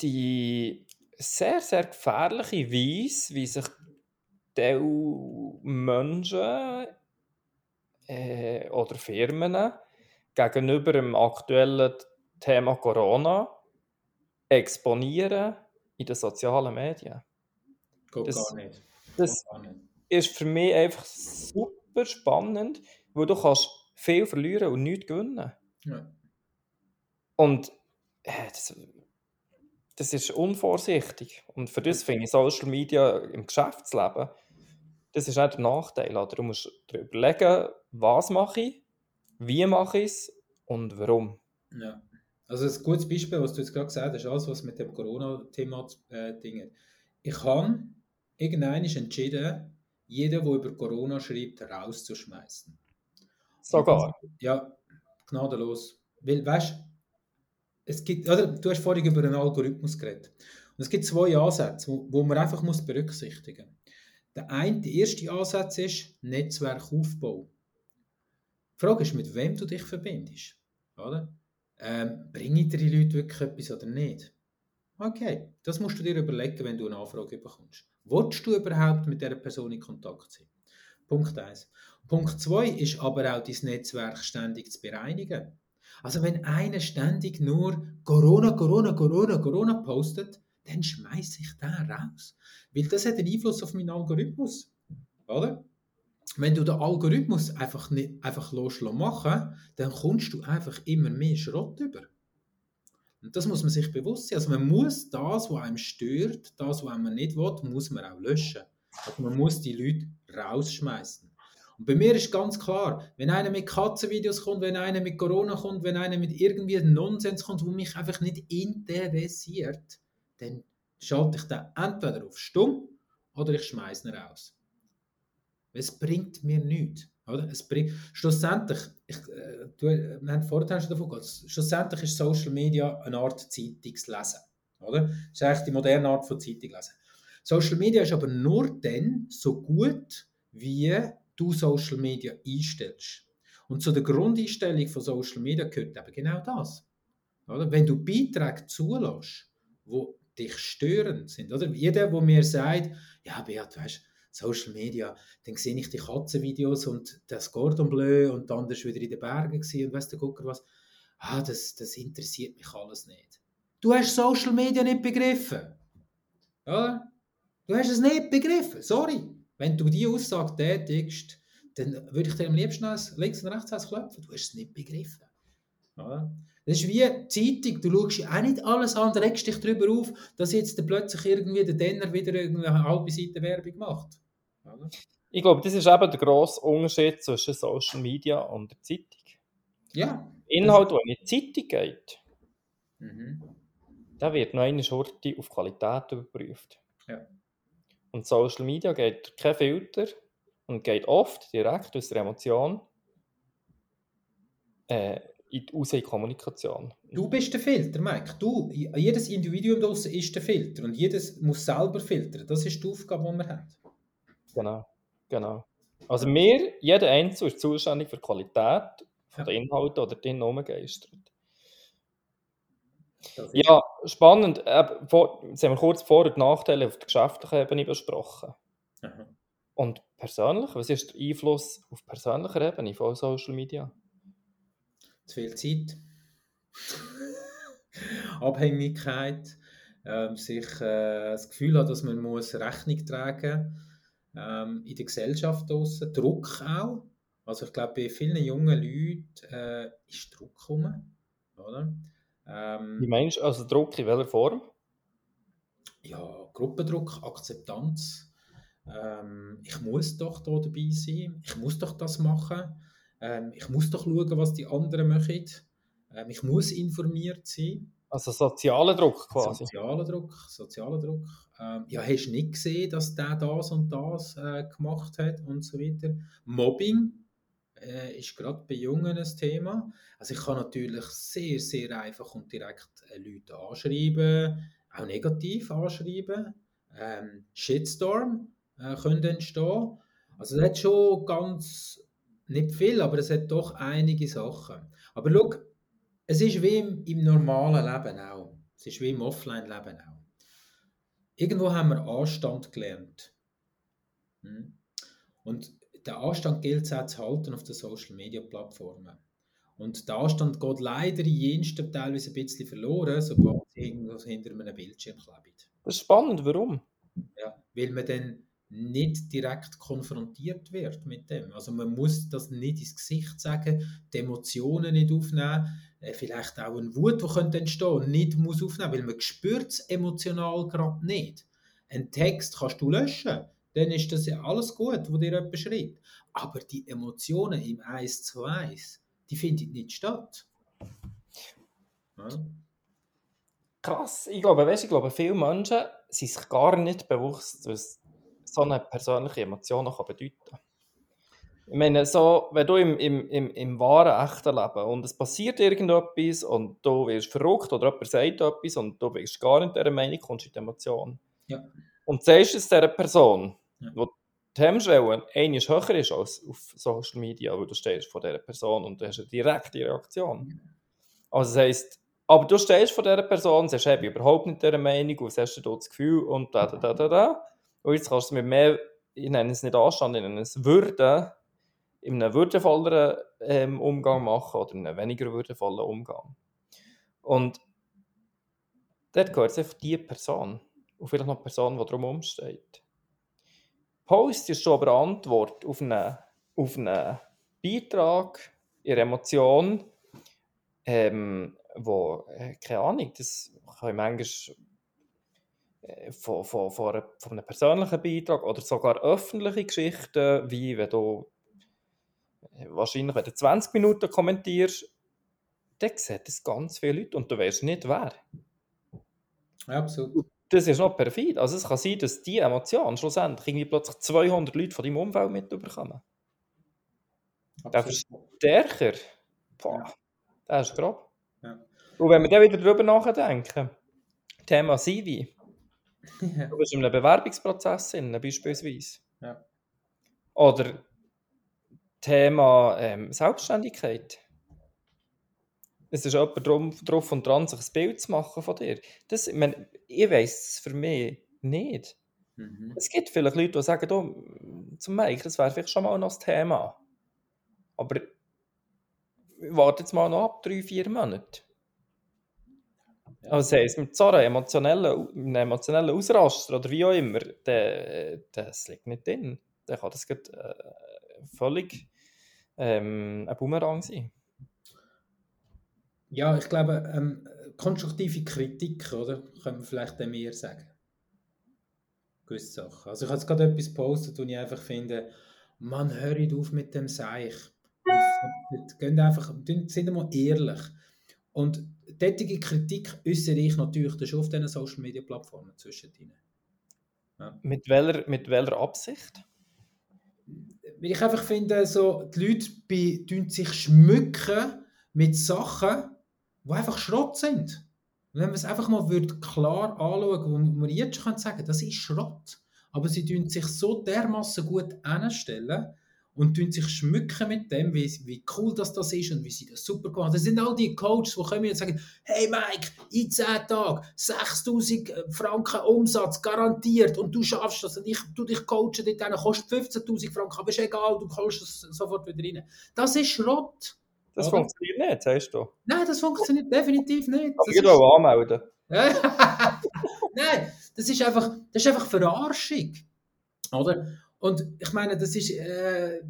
Speaker 2: die sehr, sehr gefährliche Weise, wie sich die Menschen äh, oder Firmen gegenüber dem aktuellen Thema Corona exponieren in den sozialen Medien.
Speaker 1: Geht das, gar nicht.
Speaker 2: Das gar nicht. ist für mich einfach super spannend, weil du kannst viel verlieren und nichts gewinnen. Ja. Und äh, das, das ist unvorsichtig. Und für das finde ich Social Media im Geschäftsleben, das ist nicht der Nachteil. Oder? Du musst dir überlegen, was mache ich, wie mache ich es und warum.
Speaker 1: Ja. Also ein gutes Beispiel, was du jetzt gerade gesagt hast, alles was mit dem Corona-Thema äh, Dinge. Ich habe irgendwann entschieden, jeden, der über Corona schreibt, rauszuschmeißen.
Speaker 2: Sogar?
Speaker 1: Ja, gnadenlos. Weil, weißt es gibt, oder, du hast vorhin über einen Algorithmus geredet. Und es gibt zwei Ansätze, wo, wo man einfach muss berücksichtigen muss. Der, eine, der erste Ansatz ist Netzwerkaufbau. Die Frage ist, mit wem du dich verbindest. Oder? Ähm, bringen dir die Leute wirklich etwas oder nicht? Okay, das musst du dir überlegen, wenn du eine Anfrage bekommst. Wolltest du überhaupt mit dieser Person in Kontakt sein? Punkt 1. Punkt 2 ist aber auch dein Netzwerk ständig zu bereinigen. Also wenn einer ständig nur Corona, Corona, Corona, Corona postet, dann schmeiße ich den raus. Weil das hat einen Einfluss auf meinen Algorithmus. Oder? Wenn du den Algorithmus einfach, nicht, einfach machen dann kommst du einfach immer mehr Schrott über. Und das muss man sich bewusst sein. Also man muss das, was einem stört, das, was man nicht will, muss man auch löschen. Also man muss die Leute rausschmeißen. Und bei mir ist ganz klar, wenn einer mit Katzenvideos kommt, wenn einer mit Corona kommt, wenn einer mit irgendwie Nonsens kommt, wo mich einfach nicht interessiert, dann schalte ich den entweder auf stumm oder ich schmeiße ihn raus. Es bringt mir nichts. Oder? Es bringt, schlussendlich, ich, äh, du, wir haben vorhin schon davon gehört, schlussendlich ist Social Media eine Art Zeitungslesen. Oder? Das ist eigentlich die moderne Art von Zeitung lesen. Social Media ist aber nur dann so gut, wie du Social Media einstellst. Und zu der Grundeinstellung von Social Media gehört eben genau das. Oder? Wenn du Beiträge zulässt, die dich störend sind. Oder? Jeder, der mir sagt, ja, Beat, weißt Social Media, dann sehe ich die Katzenvideos und das Gordon Bleu und dann ist wieder in den Bergen und weißt du, guck was. Ah, das, das interessiert mich alles nicht. Du hast Social Media nicht begriffen. Oder? Du hast es nicht begriffen. Sorry. Wenn du diese Aussage tätigst, dann würde ich dir am liebsten links und rechts klopfen. Du hast es nicht begriffen. Oder? Das ist wie Zeitung, du schaust auch nicht alles an, regst dich darüber auf, dass jetzt plötzlich irgendwie der Denner wieder eine halbe Seite Werbung macht.
Speaker 2: Ich glaube, das ist eben der grosse Unterschied zwischen Social Media und der Zeitung.
Speaker 1: Ja.
Speaker 2: Inhalt, der in die Zeitung geht, mhm. der wird noch eine Schurte auf Qualität überprüft.
Speaker 1: Ja.
Speaker 2: Und Social Media geht kein Filter und geht oft direkt aus der Emotion äh, in die, raus in die Kommunikation.
Speaker 1: Du bist der Filter, Mike. Du, jedes Individuum draussen ist der Filter und jedes muss selber filtern. Das ist die Aufgabe, die wir haben.
Speaker 2: Genau, genau. Also wir, jeder Einzelne ist zuständig für die Qualität von ja. den Inhalten oder den umgeistert. Ja, spannend. Jetzt haben wir kurz Vor- und Nachteile auf der geschäftlichen Ebene besprochen. Aha. Und persönlich, was ist der Einfluss auf persönlicher Ebene von Social Media?
Speaker 1: Zu viel Zeit. Abhängigkeit. Ähm, sich äh, das Gefühl hat, dass man muss Rechnung tragen muss. Ähm, in der Gesellschaft draussen. Druck auch. Also ich glaube, bei vielen jungen Leuten äh, ist Druck gekommen. Oder?
Speaker 2: Ähm, Wie meinst du, also Druck in welcher Form?
Speaker 1: Ja, Gruppendruck, Akzeptanz ähm, ich muss doch da dabei sein, ich muss doch das machen, ähm, ich muss doch schauen, was die anderen machen, ähm, ich muss informiert sein.
Speaker 2: Also sozialer Druck quasi.
Speaker 1: Sozialer Druck, sozialer Druck. Ähm, ja, hast du nicht gesehen, dass der das und das äh, gemacht hat und so weiter. Mobbing äh, ist gerade bei Jungen ein Thema. Also ich kann natürlich sehr, sehr einfach und direkt äh, Leute anschreiben, auch negativ anschreiben. Ähm, Shitstorm, äh, können entstehen. Also es hat schon ganz, nicht viel, aber es hat doch einige Sachen. Aber schau, es ist wie im, im normalen Leben auch. Es ist wie im Offline-Leben auch. Irgendwo haben wir Anstand gelernt. Hm? Und der Anstand gilt es auch zu halten auf den Social-Media-Plattformen. Und der Anstand geht leider in jensten teilweise ein bisschen verloren, sobald irgendwas hinter einem Bildschirm klebt.
Speaker 2: Das ist spannend, warum?
Speaker 1: Ja, weil man dann nicht direkt konfrontiert wird mit dem. Also man muss das nicht ins Gesicht sagen, die Emotionen nicht aufnehmen, vielleicht auch eine Wut, die könnte entstehen, nicht muss aufnehmen, weil man spürt es emotional gerade nicht. Ein Text kannst du löschen, dann ist das ja alles gut, was dir jemand schreibt. Aber die Emotionen im 1 zu 1, die finden nicht statt.
Speaker 2: Ja. Krass, ich glaube, weißt, ich glaube, viele Menschen sind sich gar nicht bewusst, dass so eine persönliche Emotion kann bedeuten kann. Ich meine, so, wenn du im, im, im, im wahren, echten Leben und es passiert irgendetwas und du wirst verrückt oder jemand sagt etwas und du bist gar nicht dieser Meinung, kommst du in die Emotion.
Speaker 1: Ja.
Speaker 2: Und sagst es dieser Person, ja. wo die Hemmschwelle einmal höher ist als auf Social Media, weil du stehst vor dieser Person und du hast eine direkte Reaktion. Also das heisst, aber du stehst vor dieser Person, sagst, ich bin überhaupt nicht dieser Meinung und hast du das Gefühl und da, da, da, da, da. Und jetzt kannst du mit mehr, ich nenne es nicht Anstand, ich nenne es Würde, in einem würdevolleren ähm, Umgang machen oder in einem weniger würdevollen Umgang. Und dort gehört es einfach die Person und vielleicht noch die Person, die darum steht. Post ist schon aber eine Antwort auf einen, auf einen Beitrag, ihre Emotion, ähm, wo, äh, keine Ahnung, das kann manchmal äh, von, von, von, einem persönlichen Beitrag oder sogar öffentliche Geschichten, wie wenn du wahrscheinlich, wenn du 20 Minuten kommentierst, dann sehen das ganz viele Leute und du weißt nicht, wer.
Speaker 1: Ja, absolut.
Speaker 2: Das ist noch perfid. Also es kann sein, dass diese Emotion schlussendlich irgendwie plötzlich 200 Leute von deinem Umfeld mitbekommen. Der Verstärker, boah, ja. der ist grob. Ja. Und wenn wir dann wieder darüber nachdenken, Thema Sivi, Du bist in einem Bewerbungsprozess in, beispielsweise.
Speaker 1: Ja.
Speaker 2: Oder Thema ähm, Selbstständigkeit. Es ist jemand drum, drauf und dran, sich ein Bild zu machen von dir. Das, ich, meine, ich weiss es für mich nicht. Mhm. Es gibt vielleicht Leute, die sagen, oh, zum Mike, das wäre vielleicht schon mal noch das Thema. Aber warte jetzt mal noch ab, drei, vier Monate. Also heisst, mit so einer emotionellen, einem emotionellen Ausraster oder wie auch immer, der, das liegt nicht drin. Dann kann das grad, äh, völlig ähm, ein Boomerang sein.
Speaker 1: Ja, ich glaube, ähm, konstruktive Kritik, oder? Können wir vielleicht dann mehr sagen. Gewisse Sachen. Also ich habe jetzt gerade etwas gepostet, wo ich einfach finde, man hört auf mit dem Seich. Geht einfach, sind mal ehrlich. Und tätige Kritik äußere ich natürlich schon auf diesen Social Media Plattformen zwischendrin.
Speaker 2: Ja. Mit, welcher, mit welcher Absicht?
Speaker 1: Weil ich einfach finde, so, die Leute bei, sich schmücken mit Sachen, die einfach Schrott sind. Und wenn man es einfach mal würde klar anschauen wo man jetzt schon sagen das ist Schrott. Aber sie tun sich so dermaßen gut anstellen, und tun sich schmücken mit dem, wie, wie cool das, das ist und wie sie das super gemacht haben. Das sind all die Coaches, die kommen und sagen, hey Mike, in 10 Tagen 6000 äh, Franken Umsatz garantiert und du schaffst das und ich tu dich coachen dort kostet 15'000 Franken, aber ist egal, du holst das sofort wieder rein. Das ist Schrott.
Speaker 2: Das oder? funktioniert nicht, sagst du?
Speaker 1: Nein, das funktioniert definitiv nicht.
Speaker 2: Aber ich auch anmelden.
Speaker 1: Nein, das ist einfach, das ist einfach Verarschung. Oder? Und ich meine, das ist äh,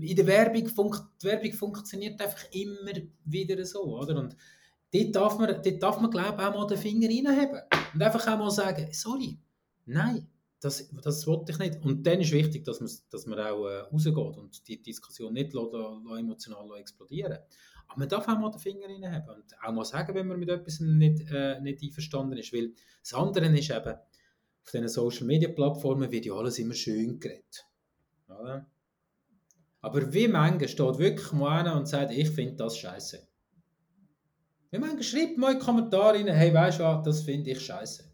Speaker 1: in der Werbung, funkt, die Werbung funktioniert einfach immer wieder so, oder? Und dort darf man, dort darf man glaube ich, auch mal den Finger reinheben und einfach auch mal sagen, sorry, nein, das, das wollte ich nicht. Und dann ist wichtig, dass man, dass man auch äh, rausgeht und die Diskussion nicht lässt, lässt, emotional lässt explodieren Aber man darf auch mal den Finger reinheben und auch mal sagen, wenn man mit etwas nicht, äh, nicht einverstanden ist. Weil das andere ist eben, auf diesen Social Media Plattformen wird ja alles immer schön geredet. Oder? Aber wie manche steht wirklich mal einer und sagt, ich finde das scheiße. Wie manche schreibt mal in die Kommentare rein, hey, weißt du was, das finde ich scheiße.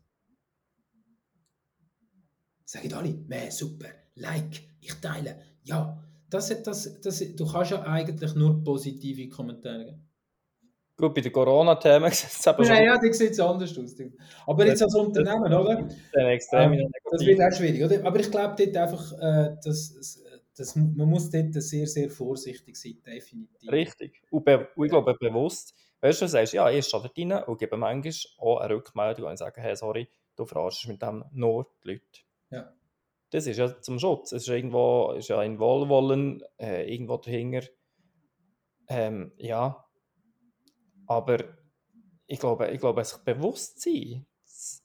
Speaker 1: Sagen alle, meh, super, like, ich teile. Ja, das, das, das, du kannst ja eigentlich nur positive Kommentare geben.
Speaker 2: Gut, bei den Corona-Themen
Speaker 1: sieht es aber Ja, ja, die sieht es anders aus. Aber jetzt als Unternehmen, oder?
Speaker 2: Extrem
Speaker 1: ähm, das wird auch schwierig, oder? Aber ich glaube dort einfach, äh, dass, dass, man muss dort sehr, sehr vorsichtig sein, definitiv.
Speaker 2: Richtig. Und, und ich glaube bewusst, weißt du, du sagst, ja, ich schaue rein und gebe manchmal auch eine Rückmeldung und sage, hey, sorry, du verarschst mit dem nur die Leute.
Speaker 1: Ja.
Speaker 2: Das ist ja zum Schutz. Es ist irgendwo ist ja ein Wohlwollen äh, irgendwo dahinter. Ähm, ja, aber ich glaube, ich glaube, sich bewusst sein,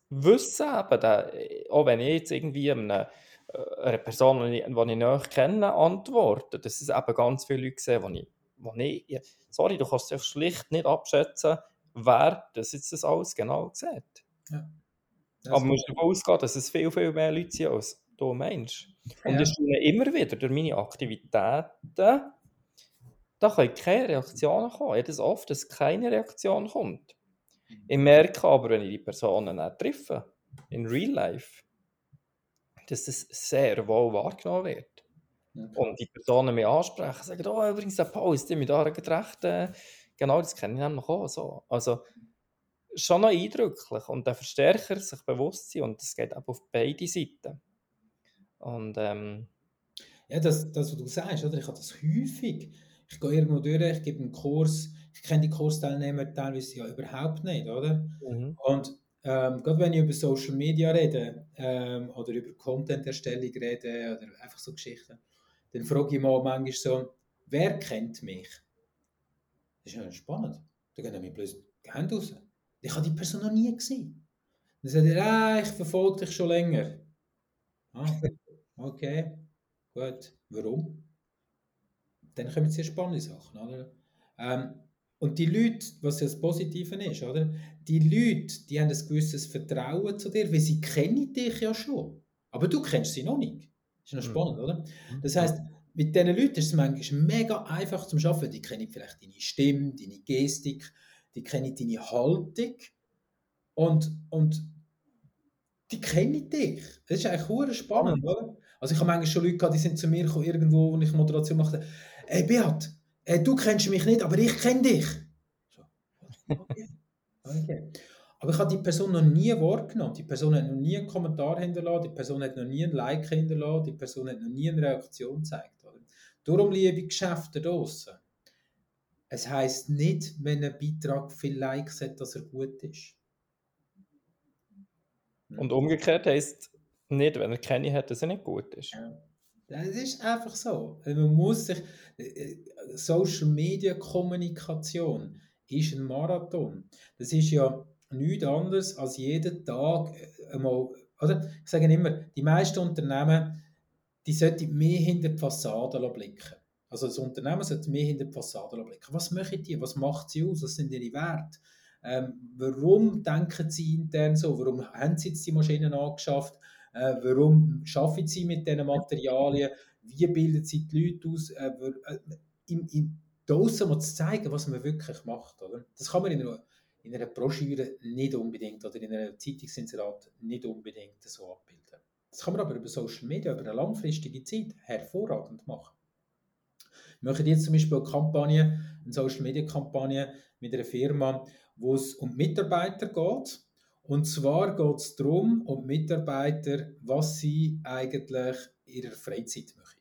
Speaker 2: wissen eben, da, auch wenn ich jetzt irgendwie eine, äh, eine Person, die ich, die ich nicht kenne, antworte, dass es eben ganz viele Leute sehen, die ich, die ich sorry, du kannst ja schlicht nicht abschätzen, wer das jetzt das alles genau sieht. Ja. Aber man muss davon ausgehen, dass es viel, viel mehr Leute sind, als du meinst. Und ja. ich stelle immer wieder durch meine Aktivitäten da können keine Reaktionen kommen. Ich habe das oft, dass keine Reaktion kommt. Ich merke aber, wenn ich die Personen auch treffe, in Real Life, dass das sehr wohl wahrgenommen wird. Okay. Und die Personen mich ansprechen, sagen, oh, übrigens, der Paul ist mit da recht. Äh, genau, das kenne ich nämlich auch so. Also, schon noch eindrücklich. Und der Verstärker sich bewusst sein, und das geht auch auf beide Seiten. Und, ähm,
Speaker 1: ja, das, das, was du sagst, oder? ich habe das häufig ich gehe irgendwo durch, ich gebe einen Kurs, ich kenne die Kursteilnehmer teilweise ja überhaupt nicht, oder? Mhm. Und ähm, gerade wenn ich über Social Media rede ähm, oder über Content-Erstellung rede oder einfach so Geschichten, dann frage ich mal manchmal so, wer kennt mich? Das ist ja spannend. Da gehen mir plötzlich die Hände raus. Ich habe die Person noch nie gesehen. Dann sagt er, ah, ich verfolge dich schon länger. Ah, okay, gut. Warum? Dann kommen sehr spannende Sachen, oder? Ähm, und die Leute, was ja das Positive ist, oder? Die Leute, die haben ein gewisses Vertrauen zu dir, weil sie kennen dich ja schon. Aber du kennst sie noch nicht. Das ist noch mhm. spannend, oder? Mhm. Das heißt, mit diesen Leuten ist es manchmal mega einfach zum Arbeiten. Die kennen vielleicht deine Stimme, deine Gestik, die kennen deine Haltung und, und die kennen dich. Das ist eigentlich spannend, oder? Also ich habe manchmal schon Leute gehabt, die sind zu mir gekommen, irgendwo, wo ich Moderation machte hey Beat, äh, du kennst mich nicht, aber ich kenne dich. Okay. okay. Aber ich habe die Person noch nie wahrgenommen. Die Person hat noch nie einen Kommentar hinterlassen, die Person hat noch nie ein Like hinterlassen, die Person hat noch nie eine Reaktion gezeigt. Oder? Darum liebe Geschäfte draußen. Es heisst nicht, wenn ein Beitrag viel Likes hat, dass er gut ist.
Speaker 2: Und umgekehrt heisst nicht, wenn er keine hat, dass er nicht gut ist.
Speaker 1: Ja. Das ist einfach so. Man muss sich, äh, Social Media Kommunikation ist ein Marathon. Das ist ja nichts anderes als jeden Tag äh, einmal, oder? Ich sage immer, die meisten Unternehmen, die sollten mehr hinter die Fassade blicken. Also das Unternehmen sollte mehr hinter die Fassade blicken. Was machen die? Was macht sie aus? Was sind ihre Werte? Ähm, warum denken sie intern so? Warum haben sie jetzt die Maschinen angeschafft? Äh, warum arbeiten sie mit diesen Materialien? Wie bilden sie die Leute aus? Äh, äh, in, in, draussen mal zu zeigen, was man wirklich macht. Oder? Das kann man in einer, in einer Broschüre nicht unbedingt oder in einem Zeitungsinserat nicht unbedingt so abbilden. Das kann man aber über Social Media, über eine langfristige Zeit hervorragend machen. Wir machen jetzt zum Beispiel eine Kampagne, eine Social Media Kampagne mit einer Firma, wo es um Mitarbeiter geht. Und zwar geht es darum, um Mitarbeiter, was sie eigentlich in ihrer Freizeit machen.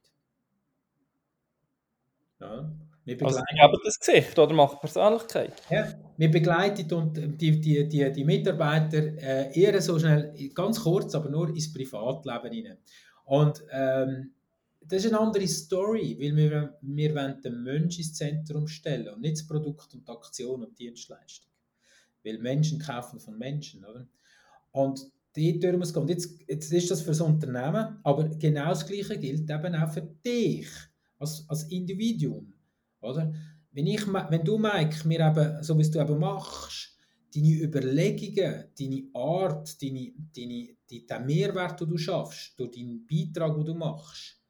Speaker 2: Ja. Wir also sie haben das Gesicht oder macht Persönlichkeit.
Speaker 1: Ja, wir begleiten die, die, die, die Mitarbeiter äh, eher so schnell, ganz kurz, aber nur ins Privatleben hinein. Und ähm, das ist eine andere Story, weil wir, wir wollen den Menschen ins Zentrum stellen und nicht das Produkt und die Aktion und die Dienstleistung. Weil Menschen kaufen von Menschen, oder? Und die dürfen es gehen. Jetzt, jetzt ist das für das Unternehmen, aber genau das Gleiche gilt eben auch für dich als, als Individuum, oder? Wenn, ich, wenn du, Mike, mir eben, so wie du eben machst, deine Überlegungen, deine Art, deine, deine, die, den Mehrwert, den du schaffst, durch deinen Beitrag, den du machst,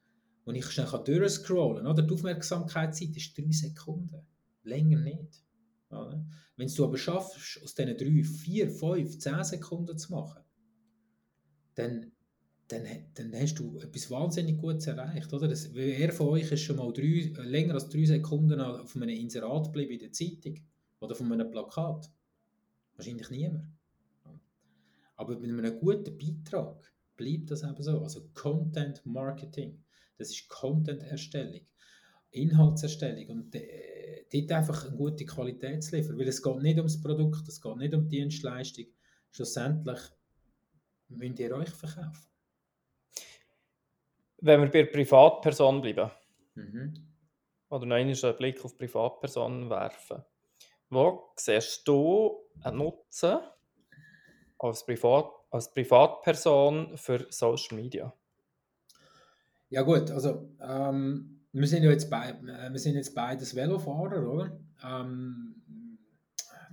Speaker 1: und ich schnell durchscrollen kann, oder? Die Aufmerksamkeitszeit ist drei Sekunden. Länger nicht. Oder? Wenn du aber schaffst, aus diesen drei, vier, fünf, zehn Sekunden zu machen, dann, dann, dann hast du etwas wahnsinnig Gutes erreicht. Oder? Das, wer von euch ist schon mal drei, länger als drei Sekunden auf einem Inserat geblieben in der Zeitung oder von einem Plakat? Wahrscheinlich niemand. Aber mit einem guten Beitrag bleibt das eben so. Also Content Marketing, das ist Content-Erstellung, Inhaltserstellung und äh, dort einfach eine gute Qualität zu liefern, weil es geht nicht ums Produkt, es geht nicht um die Dienstleistung. Schlussendlich müsst ihr euch verkaufen.
Speaker 2: Wenn wir bei Privatpersonen bleiben, mhm. oder noch einen Blick auf Privatpersonen werfen, wo siehst du einen Nutzen als, Privat, als Privatperson für Social Media?
Speaker 1: Ja gut, also ähm, wir, sind ja jetzt bei, wir sind jetzt beides Velofahrer, oder? Ähm,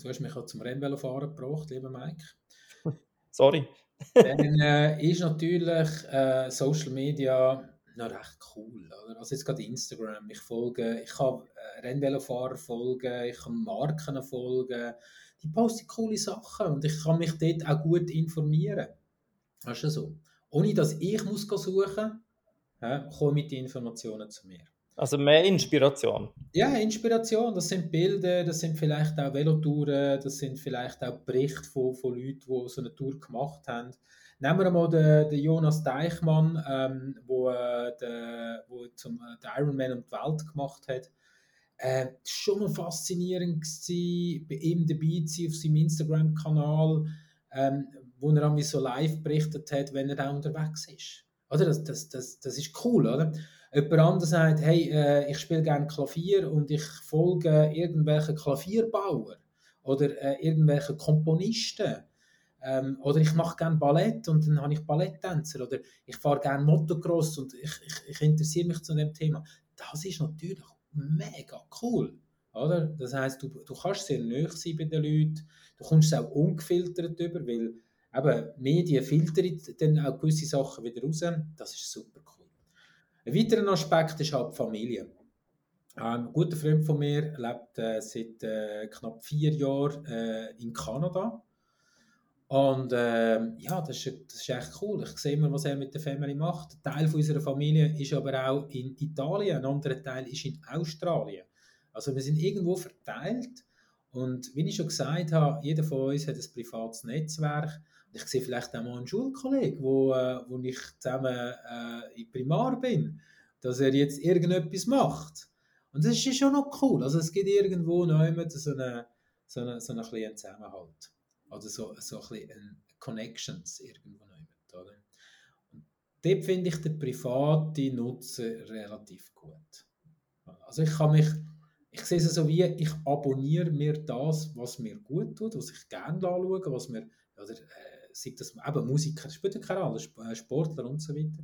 Speaker 1: du hast mich auch zum Rennvelofahren gebracht, lieber Mike.
Speaker 2: Sorry.
Speaker 1: Dann äh, ist natürlich äh, Social Media noch recht cool. Oder? Also jetzt gerade Instagram. Ich folge, ich kann äh, Rennvelofahrer folgen, ich kann Marken folgen. Die posten coole Sachen und ich kann mich dort auch gut informieren. Weißt du so? Ohne dass ich muss suchen ja, kommen mit den Informationen zu mir.
Speaker 2: Also mehr Inspiration.
Speaker 1: Ja, Inspiration. Das sind Bilder, das sind vielleicht auch Velotouren, das sind vielleicht auch Berichte von, von Leuten, die so eine Tour gemacht haben. Nehmen wir mal den, den Jonas Deichmann, ähm, wo, äh, der, wo zum äh, den Ironman um die Welt gemacht hat. Äh, schon mal faszinierend gewesen, bei ihm dabei zu sein auf seinem Instagram-Kanal, ähm, wo er so live berichtet hat, wenn er da unterwegs ist. Oder? Das, das, das, das ist cool, oder? Jemand anderes sagt, hey, äh, ich spiele gerne Klavier und ich folge irgendwelchen Klavierbauern oder äh, irgendwelchen Komponisten. Ähm, oder ich mache gerne Ballett und dann habe ich Balletttänzer. Oder ich fahre gerne Motocross und ich, ich, ich interessiere mich zu dem Thema. Das ist natürlich mega cool. Oder? Das heißt, du, du kannst sehr nöch sein bei den Leuten, du kommst auch ungefiltert über, weil eben, Medien filtern dann auch gewisse Sachen wieder raus. Das ist super cool. Ein weiterer Aspekt ist halt die Familie. ein guter Freund von mir lebt äh, seit äh, knapp vier Jahren äh, in Kanada. Und äh, ja, das ist, das ist echt cool. Ich sehe immer, was er mit der Familie macht. Ein Teil von unserer Familie ist aber auch in Italien, ein anderer Teil ist in Australien. Also wir sind irgendwo verteilt. Und wie ich schon gesagt habe, jeder von uns hat ein privates Netzwerk ich sehe vielleicht auch mal einen Schulkollegen, wo, äh, wo ich zusammen äh, in Primar bin, dass er jetzt irgendetwas macht. Und das ist schon noch cool. Also es gibt irgendwo noch immer so eine, so eine, so eine kleinen Zusammenhalt. Oder so, so ein bisschen Connections irgendwo noch immer, oder? Und dort finde ich den privaten Nutzen relativ gut. Also ich kann mich, ich sehe es so wie, ich abonniere mir das, was mir gut tut, was ich gerne anschaue, was mir, oder äh, sei das eben Musiker, das spielt ja keine Rolle, äh, Sportler und so weiter.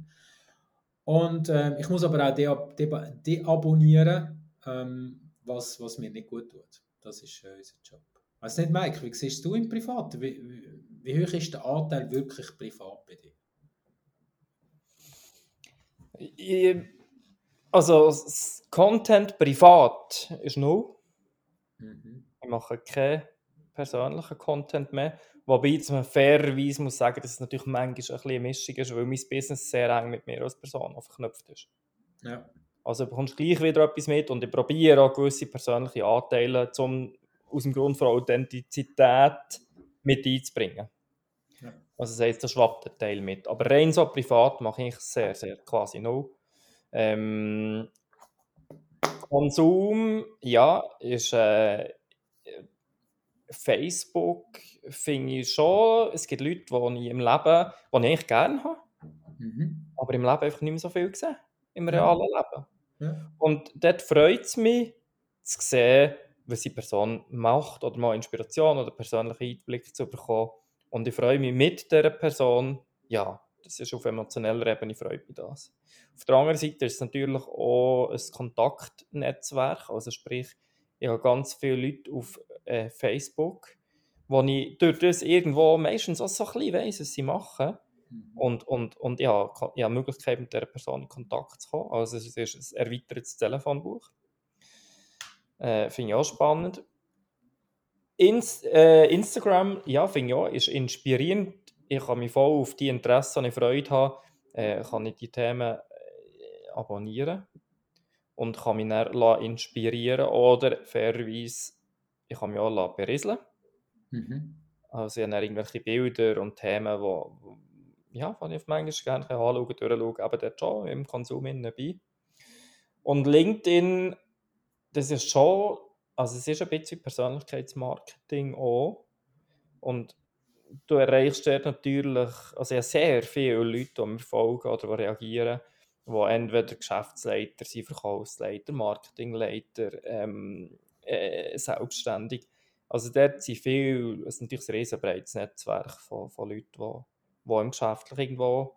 Speaker 1: Und äh, ich muss aber auch deabonnieren, de, de ähm, was, was mir nicht gut tut. Das ist äh, unser Job. Weiß nicht, Mike, wie siehst du im Privaten? Wie, wie, wie hoch ist der Anteil wirklich privat bei dir?
Speaker 2: Also, Content privat ist null. Mhm. Ich mache keinen persönlichen Content mehr. Wobei ich man fairerweise muss sagen, dass es natürlich manchmal ein bisschen eine Mischung ist, weil mein Business sehr eng mit mir als Person verknüpft ist. Ja. Also du bekommst gleich wieder etwas mit und ich probiere auch gewisse persönliche Anteile zum, aus dem Grund von Authentizität mit einzubringen. Ja. Also das heisst, da schwappt der Teil mit. Aber rein so privat mache ich sehr, sehr quasi null. Ähm, Konsum, ja, ist äh, Facebook, finde ich schon, es gibt Leute, die ich im Leben, die ich eigentlich gerne habe, mhm. aber im Leben einfach nicht mehr so viel gesehen, im realen ja. Leben. Ja. Und dort freut es mich, zu sehen, was die Person macht oder mal Inspiration oder persönlichen Einblick zu bekommen. Und ich freue mich mit dieser Person, ja, das ist auf emotioneller Ebene, freut mich das. Auf der anderen Seite ist es natürlich auch ein Kontaktnetzwerk, also sprich, ich habe ganz viele Leute auf äh, Facebook, wo ich durch das irgendwo meistens auch so ein bisschen weiss, was sie machen. Mhm. Und, und, und ja, ich habe die Möglichkeit, mit dieser Person in Kontakt zu kommen. Also es ist ein erweitertes Telefonbuch. Äh, finde ich auch spannend. Inst äh, Instagram, ja, finde ich auch, ist inspirierend. Ich kann mich voll auf die Interessen, ich Freude habe, äh, kann ich die Themen äh, abonnieren und kann mich dann inspirieren oder fairerweise, ich kann mich auch berieseln mhm. Also ich habe irgendwelche Bilder und Themen, wo, ja, die ich manchmal gerne anschauen, durchschauen, aber dort schon im Konsum dabei. Und LinkedIn, das ist schon, also es ist ein bisschen Persönlichkeitsmarketing auch. Und du erreichst dort natürlich, also ja sehr viele Leute, die mir folgen oder die reagieren, die entweder Geschäftsleiter sind, Verkaufsleiter, Marketingleiter, ähm, äh, selbstständig. Also dort sind viele, es ist natürlich ein riesenbreites Netzwerk von, von Leuten, die die im Geschäftlich irgendwo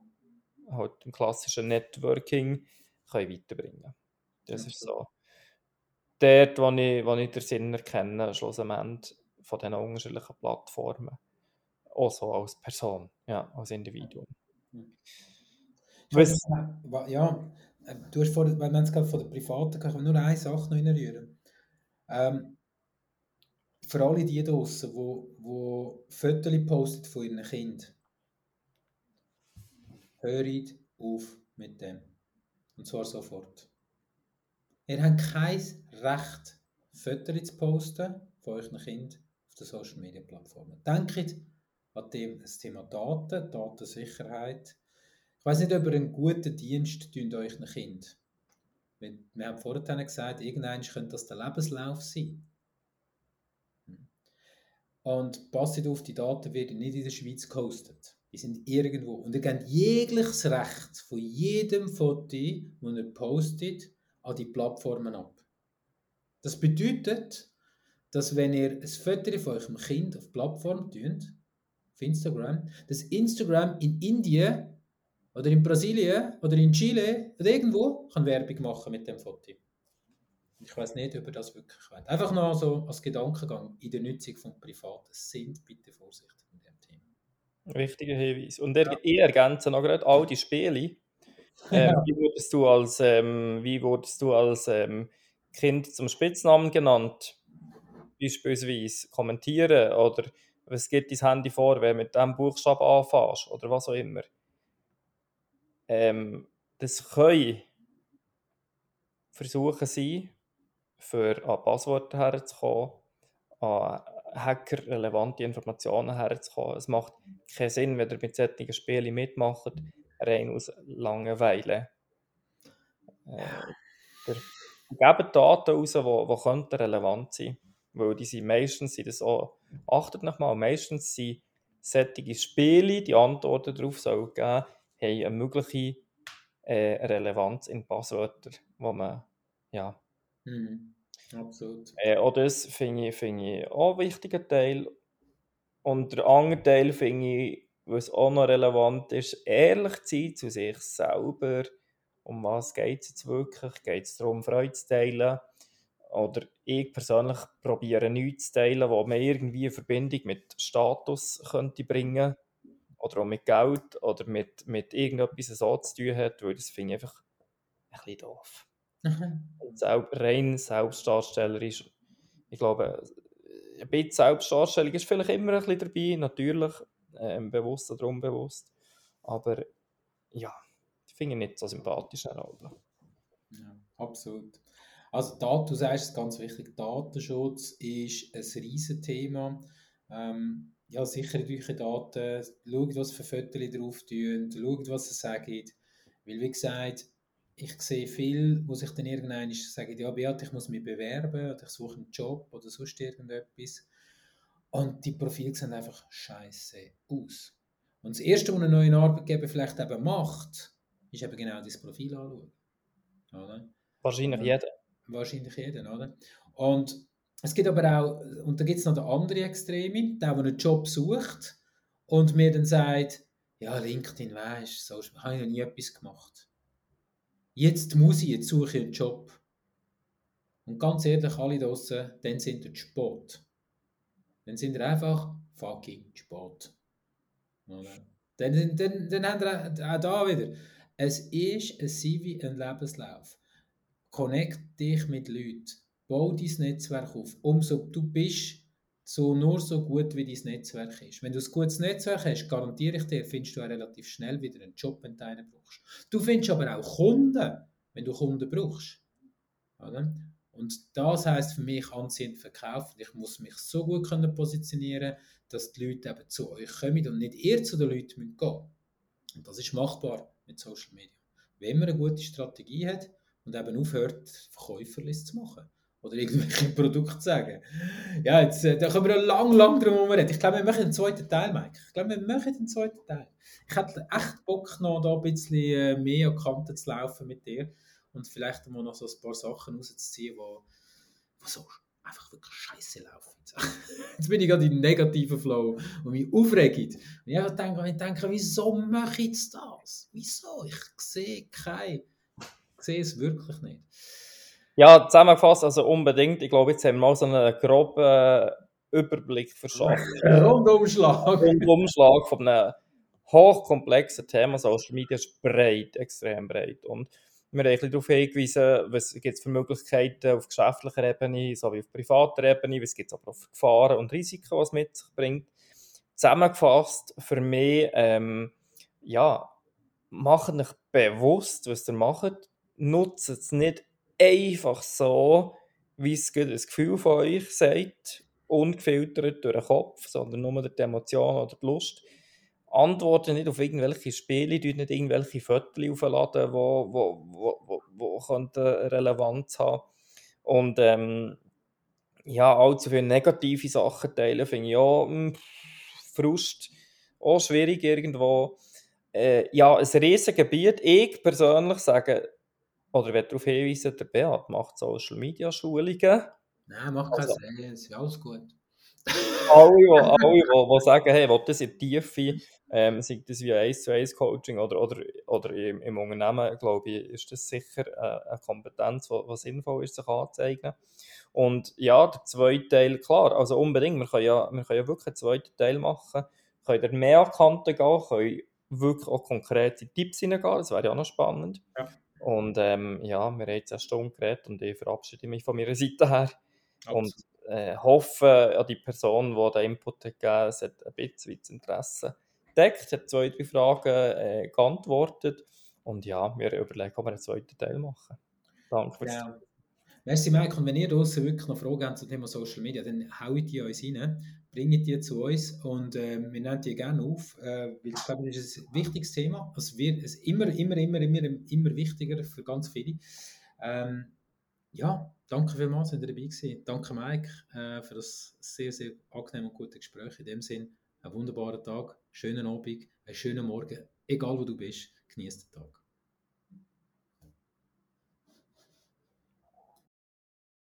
Speaker 2: halt im klassischen Networking können weiterbringen Das ist so. Dort, wo ich, wo ich den Sinn erkenne, schlussendlich von diesen unterschiedlichen Plattformen. Auch so als Person, ja, als Individuum.
Speaker 1: Was, ja, äh, du hast vorhin, wenn man es gerade von der privaten kann ich nur eine Sache noch reinrühren. Ähm, für alle die draußen, die, die Fotos posten von ihren Kindern, hört auf mit dem. Und zwar sofort. Ihr habt kein Recht, Fotos zu posten von euren Kindern auf den Social Media Plattformen. Denkt an dem, das Thema Daten, Datensicherheit. Ich weiß nicht, ob ihr einen guten Dienst euren Kind. Wir haben vorhin gesagt, irgendwann könnte das der Lebenslauf sein. Und passt auf, die Daten werden nicht in der Schweiz gehostet. Die sind irgendwo. Und ihr gebt jegliches Recht von jedem Foto, das ihr postet, an die Plattformen ab. Das bedeutet, dass wenn ihr ein Foto von eurem Kind auf die Plattform tut, auf Instagram, dass Instagram in Indien oder in Brasilien oder in Chile oder irgendwo kann Werbung machen mit dem Foto. Ich weiß nicht, ob ihr das wirklich wollt. Einfach noch so als Gedankengang in der Nutzung von Privaten. Sind bitte vorsichtig.
Speaker 2: Wichtiger Hinweis. Und er, ja. ich ergänze noch gerade all die Spiele. Ähm, ja. Wie wurdest du als, ähm, wie wurdest du als ähm, Kind zum Spitznamen genannt? Beispielsweise kommentieren oder was geht dein Handy vor, wenn du mit diesem Buchstaben anfängst oder was auch immer. Ähm, das können Versuche sein, für an Passworte herzukommen, an Hacker relevante Informationen herzukommen. Es macht keinen Sinn, wenn ihr mit solchen Spielen mitmacht, rein aus Langeweile. Äh, geben Daten raus, die, die könnten relevant sein weil die sind meistens sind das auch, achtet nochmal, meistens sind solche Spiele, die Antworten darauf sollen geben, haben eine mögliche äh, Relevanz in Passwörtern, wo man, ja.
Speaker 1: Mhm. Absolut.
Speaker 2: Äh, auch das finde ich, find ich auch ein wichtiger Teil. Und der andere Teil finde ich, was auch noch relevant ist, ehrlich zu sein zu sich selber. Um was geht es jetzt wirklich? Geht es darum, Freude zu teilen? Oder ich persönlich probiere nichts zu teilen, was mir irgendwie eine Verbindung mit Status könnte bringen oder auch mit Geld oder mit, mit irgendetwas so zu tun hat, weil das finde ich einfach ein bisschen doof. Und selbst, rein selbstdarstellerisch, ich glaube, ein bisschen Selbstdarstellung ist vielleicht immer ein bisschen dabei, natürlich, ähm, bewusst oder unbewusst, aber ja, ich finde ich nicht so sympathisch.
Speaker 1: Ja, absolut. Also Dat, du sagst es ganz wichtig, Datenschutz ist ein riesen Thema. Ähm, ja, sichert eure Daten, schaut, was für Fotos drauf tun, schaut, was sie sagen. Weil, wie gesagt, ich sehe viel, wo sich dann irgendwann sagen, ja, Beat, ich muss mich bewerben oder ich suche einen Job oder sonst irgendetwas. Und die Profile sehen einfach scheiße aus. Und das Erste, was ein neuer Arbeitgeber vielleicht eben macht, ist eben genau das Profil anschauen.
Speaker 2: Oder? Wahrscheinlich jeder
Speaker 1: wahrscheinlich jeden, oder? Und es gibt aber auch, und da gibt es noch den anderen Extreme, der, der einen Job sucht und mir dann sagt, ja, LinkedIn, weißt du, habe ich noch nie etwas gemacht. Jetzt muss ich, jetzt suche ich einen Job. Und ganz ehrlich, alle draußen, dann sind ihr spät. Dann sind ihr einfach fucking spät. Oder? Dann, dann, dann haben wir auch da wieder. Es ist ein CV, ein Lebenslauf connect dich mit Leuten. Bau dein Netzwerk auf. Umso du bist so nur so gut, wie dein Netzwerk ist. Wenn du ein gutes Netzwerk hast, garantiere ich dir, findest du auch relativ schnell wieder einen Job, wenn du einen brauchst. Du findest aber auch Kunden, wenn du Kunden brauchst. Oder? Und das heißt für mich anziehend verkaufen. Ich muss mich so gut können positionieren, dass die Leute eben zu euch kommen und nicht ihr zu den Leuten gehen müsst. Und das ist machbar mit Social Media. Wenn man eine gute Strategie hat, und eben aufhört, Verkäuferlist zu machen. Oder irgendwelche Produkte sagen. Ja, jetzt, äh, da können wir lang, lang drum reden. Ich glaube, wir machen den zweiten Teil, Mike. Ich glaube, wir machen den zweiten Teil. Ich hätte echt Bock, noch da ein bisschen äh, mehr an Kanten zu laufen mit dir und vielleicht mal noch so ein paar Sachen rauszuziehen, wo, wo so einfach wirklich scheiße laufen. Jetzt bin ich gerade im negativen Flow und mich aufregt. Und ich denke, ich denke, wieso mache ich das? Wieso? Ich sehe keine sehe es wirklich nicht.
Speaker 2: Ja, zusammengefasst, also unbedingt. Ich glaube, jetzt haben wir mal so einen groben Überblick verschafft.
Speaker 1: Rundumschlag.
Speaker 2: Rundumschlag von einem hochkomplexen Thema. Social Media ist breit, extrem breit. Und wir haben darauf hingewiesen, was gibt es für Möglichkeiten auf geschäftlicher Ebene sowie auf privater Ebene, was gibt es aber auch für Gefahren und Risiken, was es mit sich bringt. Zusammengefasst für mich, ähm, ja, macht euch bewusst, was ihr macht nutzt es nicht einfach so, wie es das Gefühl von euch sagt, ungefiltert durch den Kopf, sondern nur durch die Emotion oder die Lust. Antworten nicht auf irgendwelche Spiele, nicht irgendwelche Fotos aufladen, die wo, wo, wo, wo, wo Relevanz haben Und ähm, ja, allzu viele negative Sachen teilen, finde ich auch mh, hm, Frust, auch schwierig irgendwo. Äh, ja, ein riesiges Gebiet. Ich persönlich sage, oder ich darauf hinweisen, der Beat macht Social Media Schulungen.
Speaker 1: Nein, macht also, keinen Sinn, ist alles gut.
Speaker 2: alle, die, alle die, die sagen, hey, will das in die Tiefe, ähm, sei das wie 1 zu 1 Coaching oder, oder, oder im, im Unternehmen, glaube ich, ist das sicher äh, eine Kompetenz, die sinnvoll ist, sich anzuzeigen. Und ja, der zweite Teil, klar, also unbedingt, wir können ja, wir können ja wirklich einen zweiten Teil machen, können da mehr an Kanten gehen, können wirklich auch konkrete Tipps hineingehen, das wäre ja auch noch spannend. Ja. Und ähm, ja, wir haben jetzt eine Stunde geredet und ich verabschiede mich von meiner Seite her. Absolut. Und äh, hoffe an die Person, die den Input hat gegeben hat, hat ein bisschen Interesse gedeckt, hat zwei, drei Fragen äh, geantwortet. Und ja, wir überlegen, ob wir einen zweiten Teil machen. Danke fürs
Speaker 1: ja. Merci, Mike. Und wenn ihr draußen wirklich noch Fragen habt zum Thema Social Media, dann haut die uns rein, bringt die zu uns und äh, wir nehmen die gerne auf, äh, weil ich glaube, das ist ein wichtiges Thema. Es wird es immer, immer, immer, immer, immer wichtiger für ganz viele. Ähm, ja, danke vielmals, dass ihr dabei gewesen. Danke, Mike, äh, für das sehr, sehr angenehme und gute Gespräch. In dem Sinn, einen wunderbaren Tag, schönen Abend, einen schönen Morgen egal wo du bist, genieß den Tag.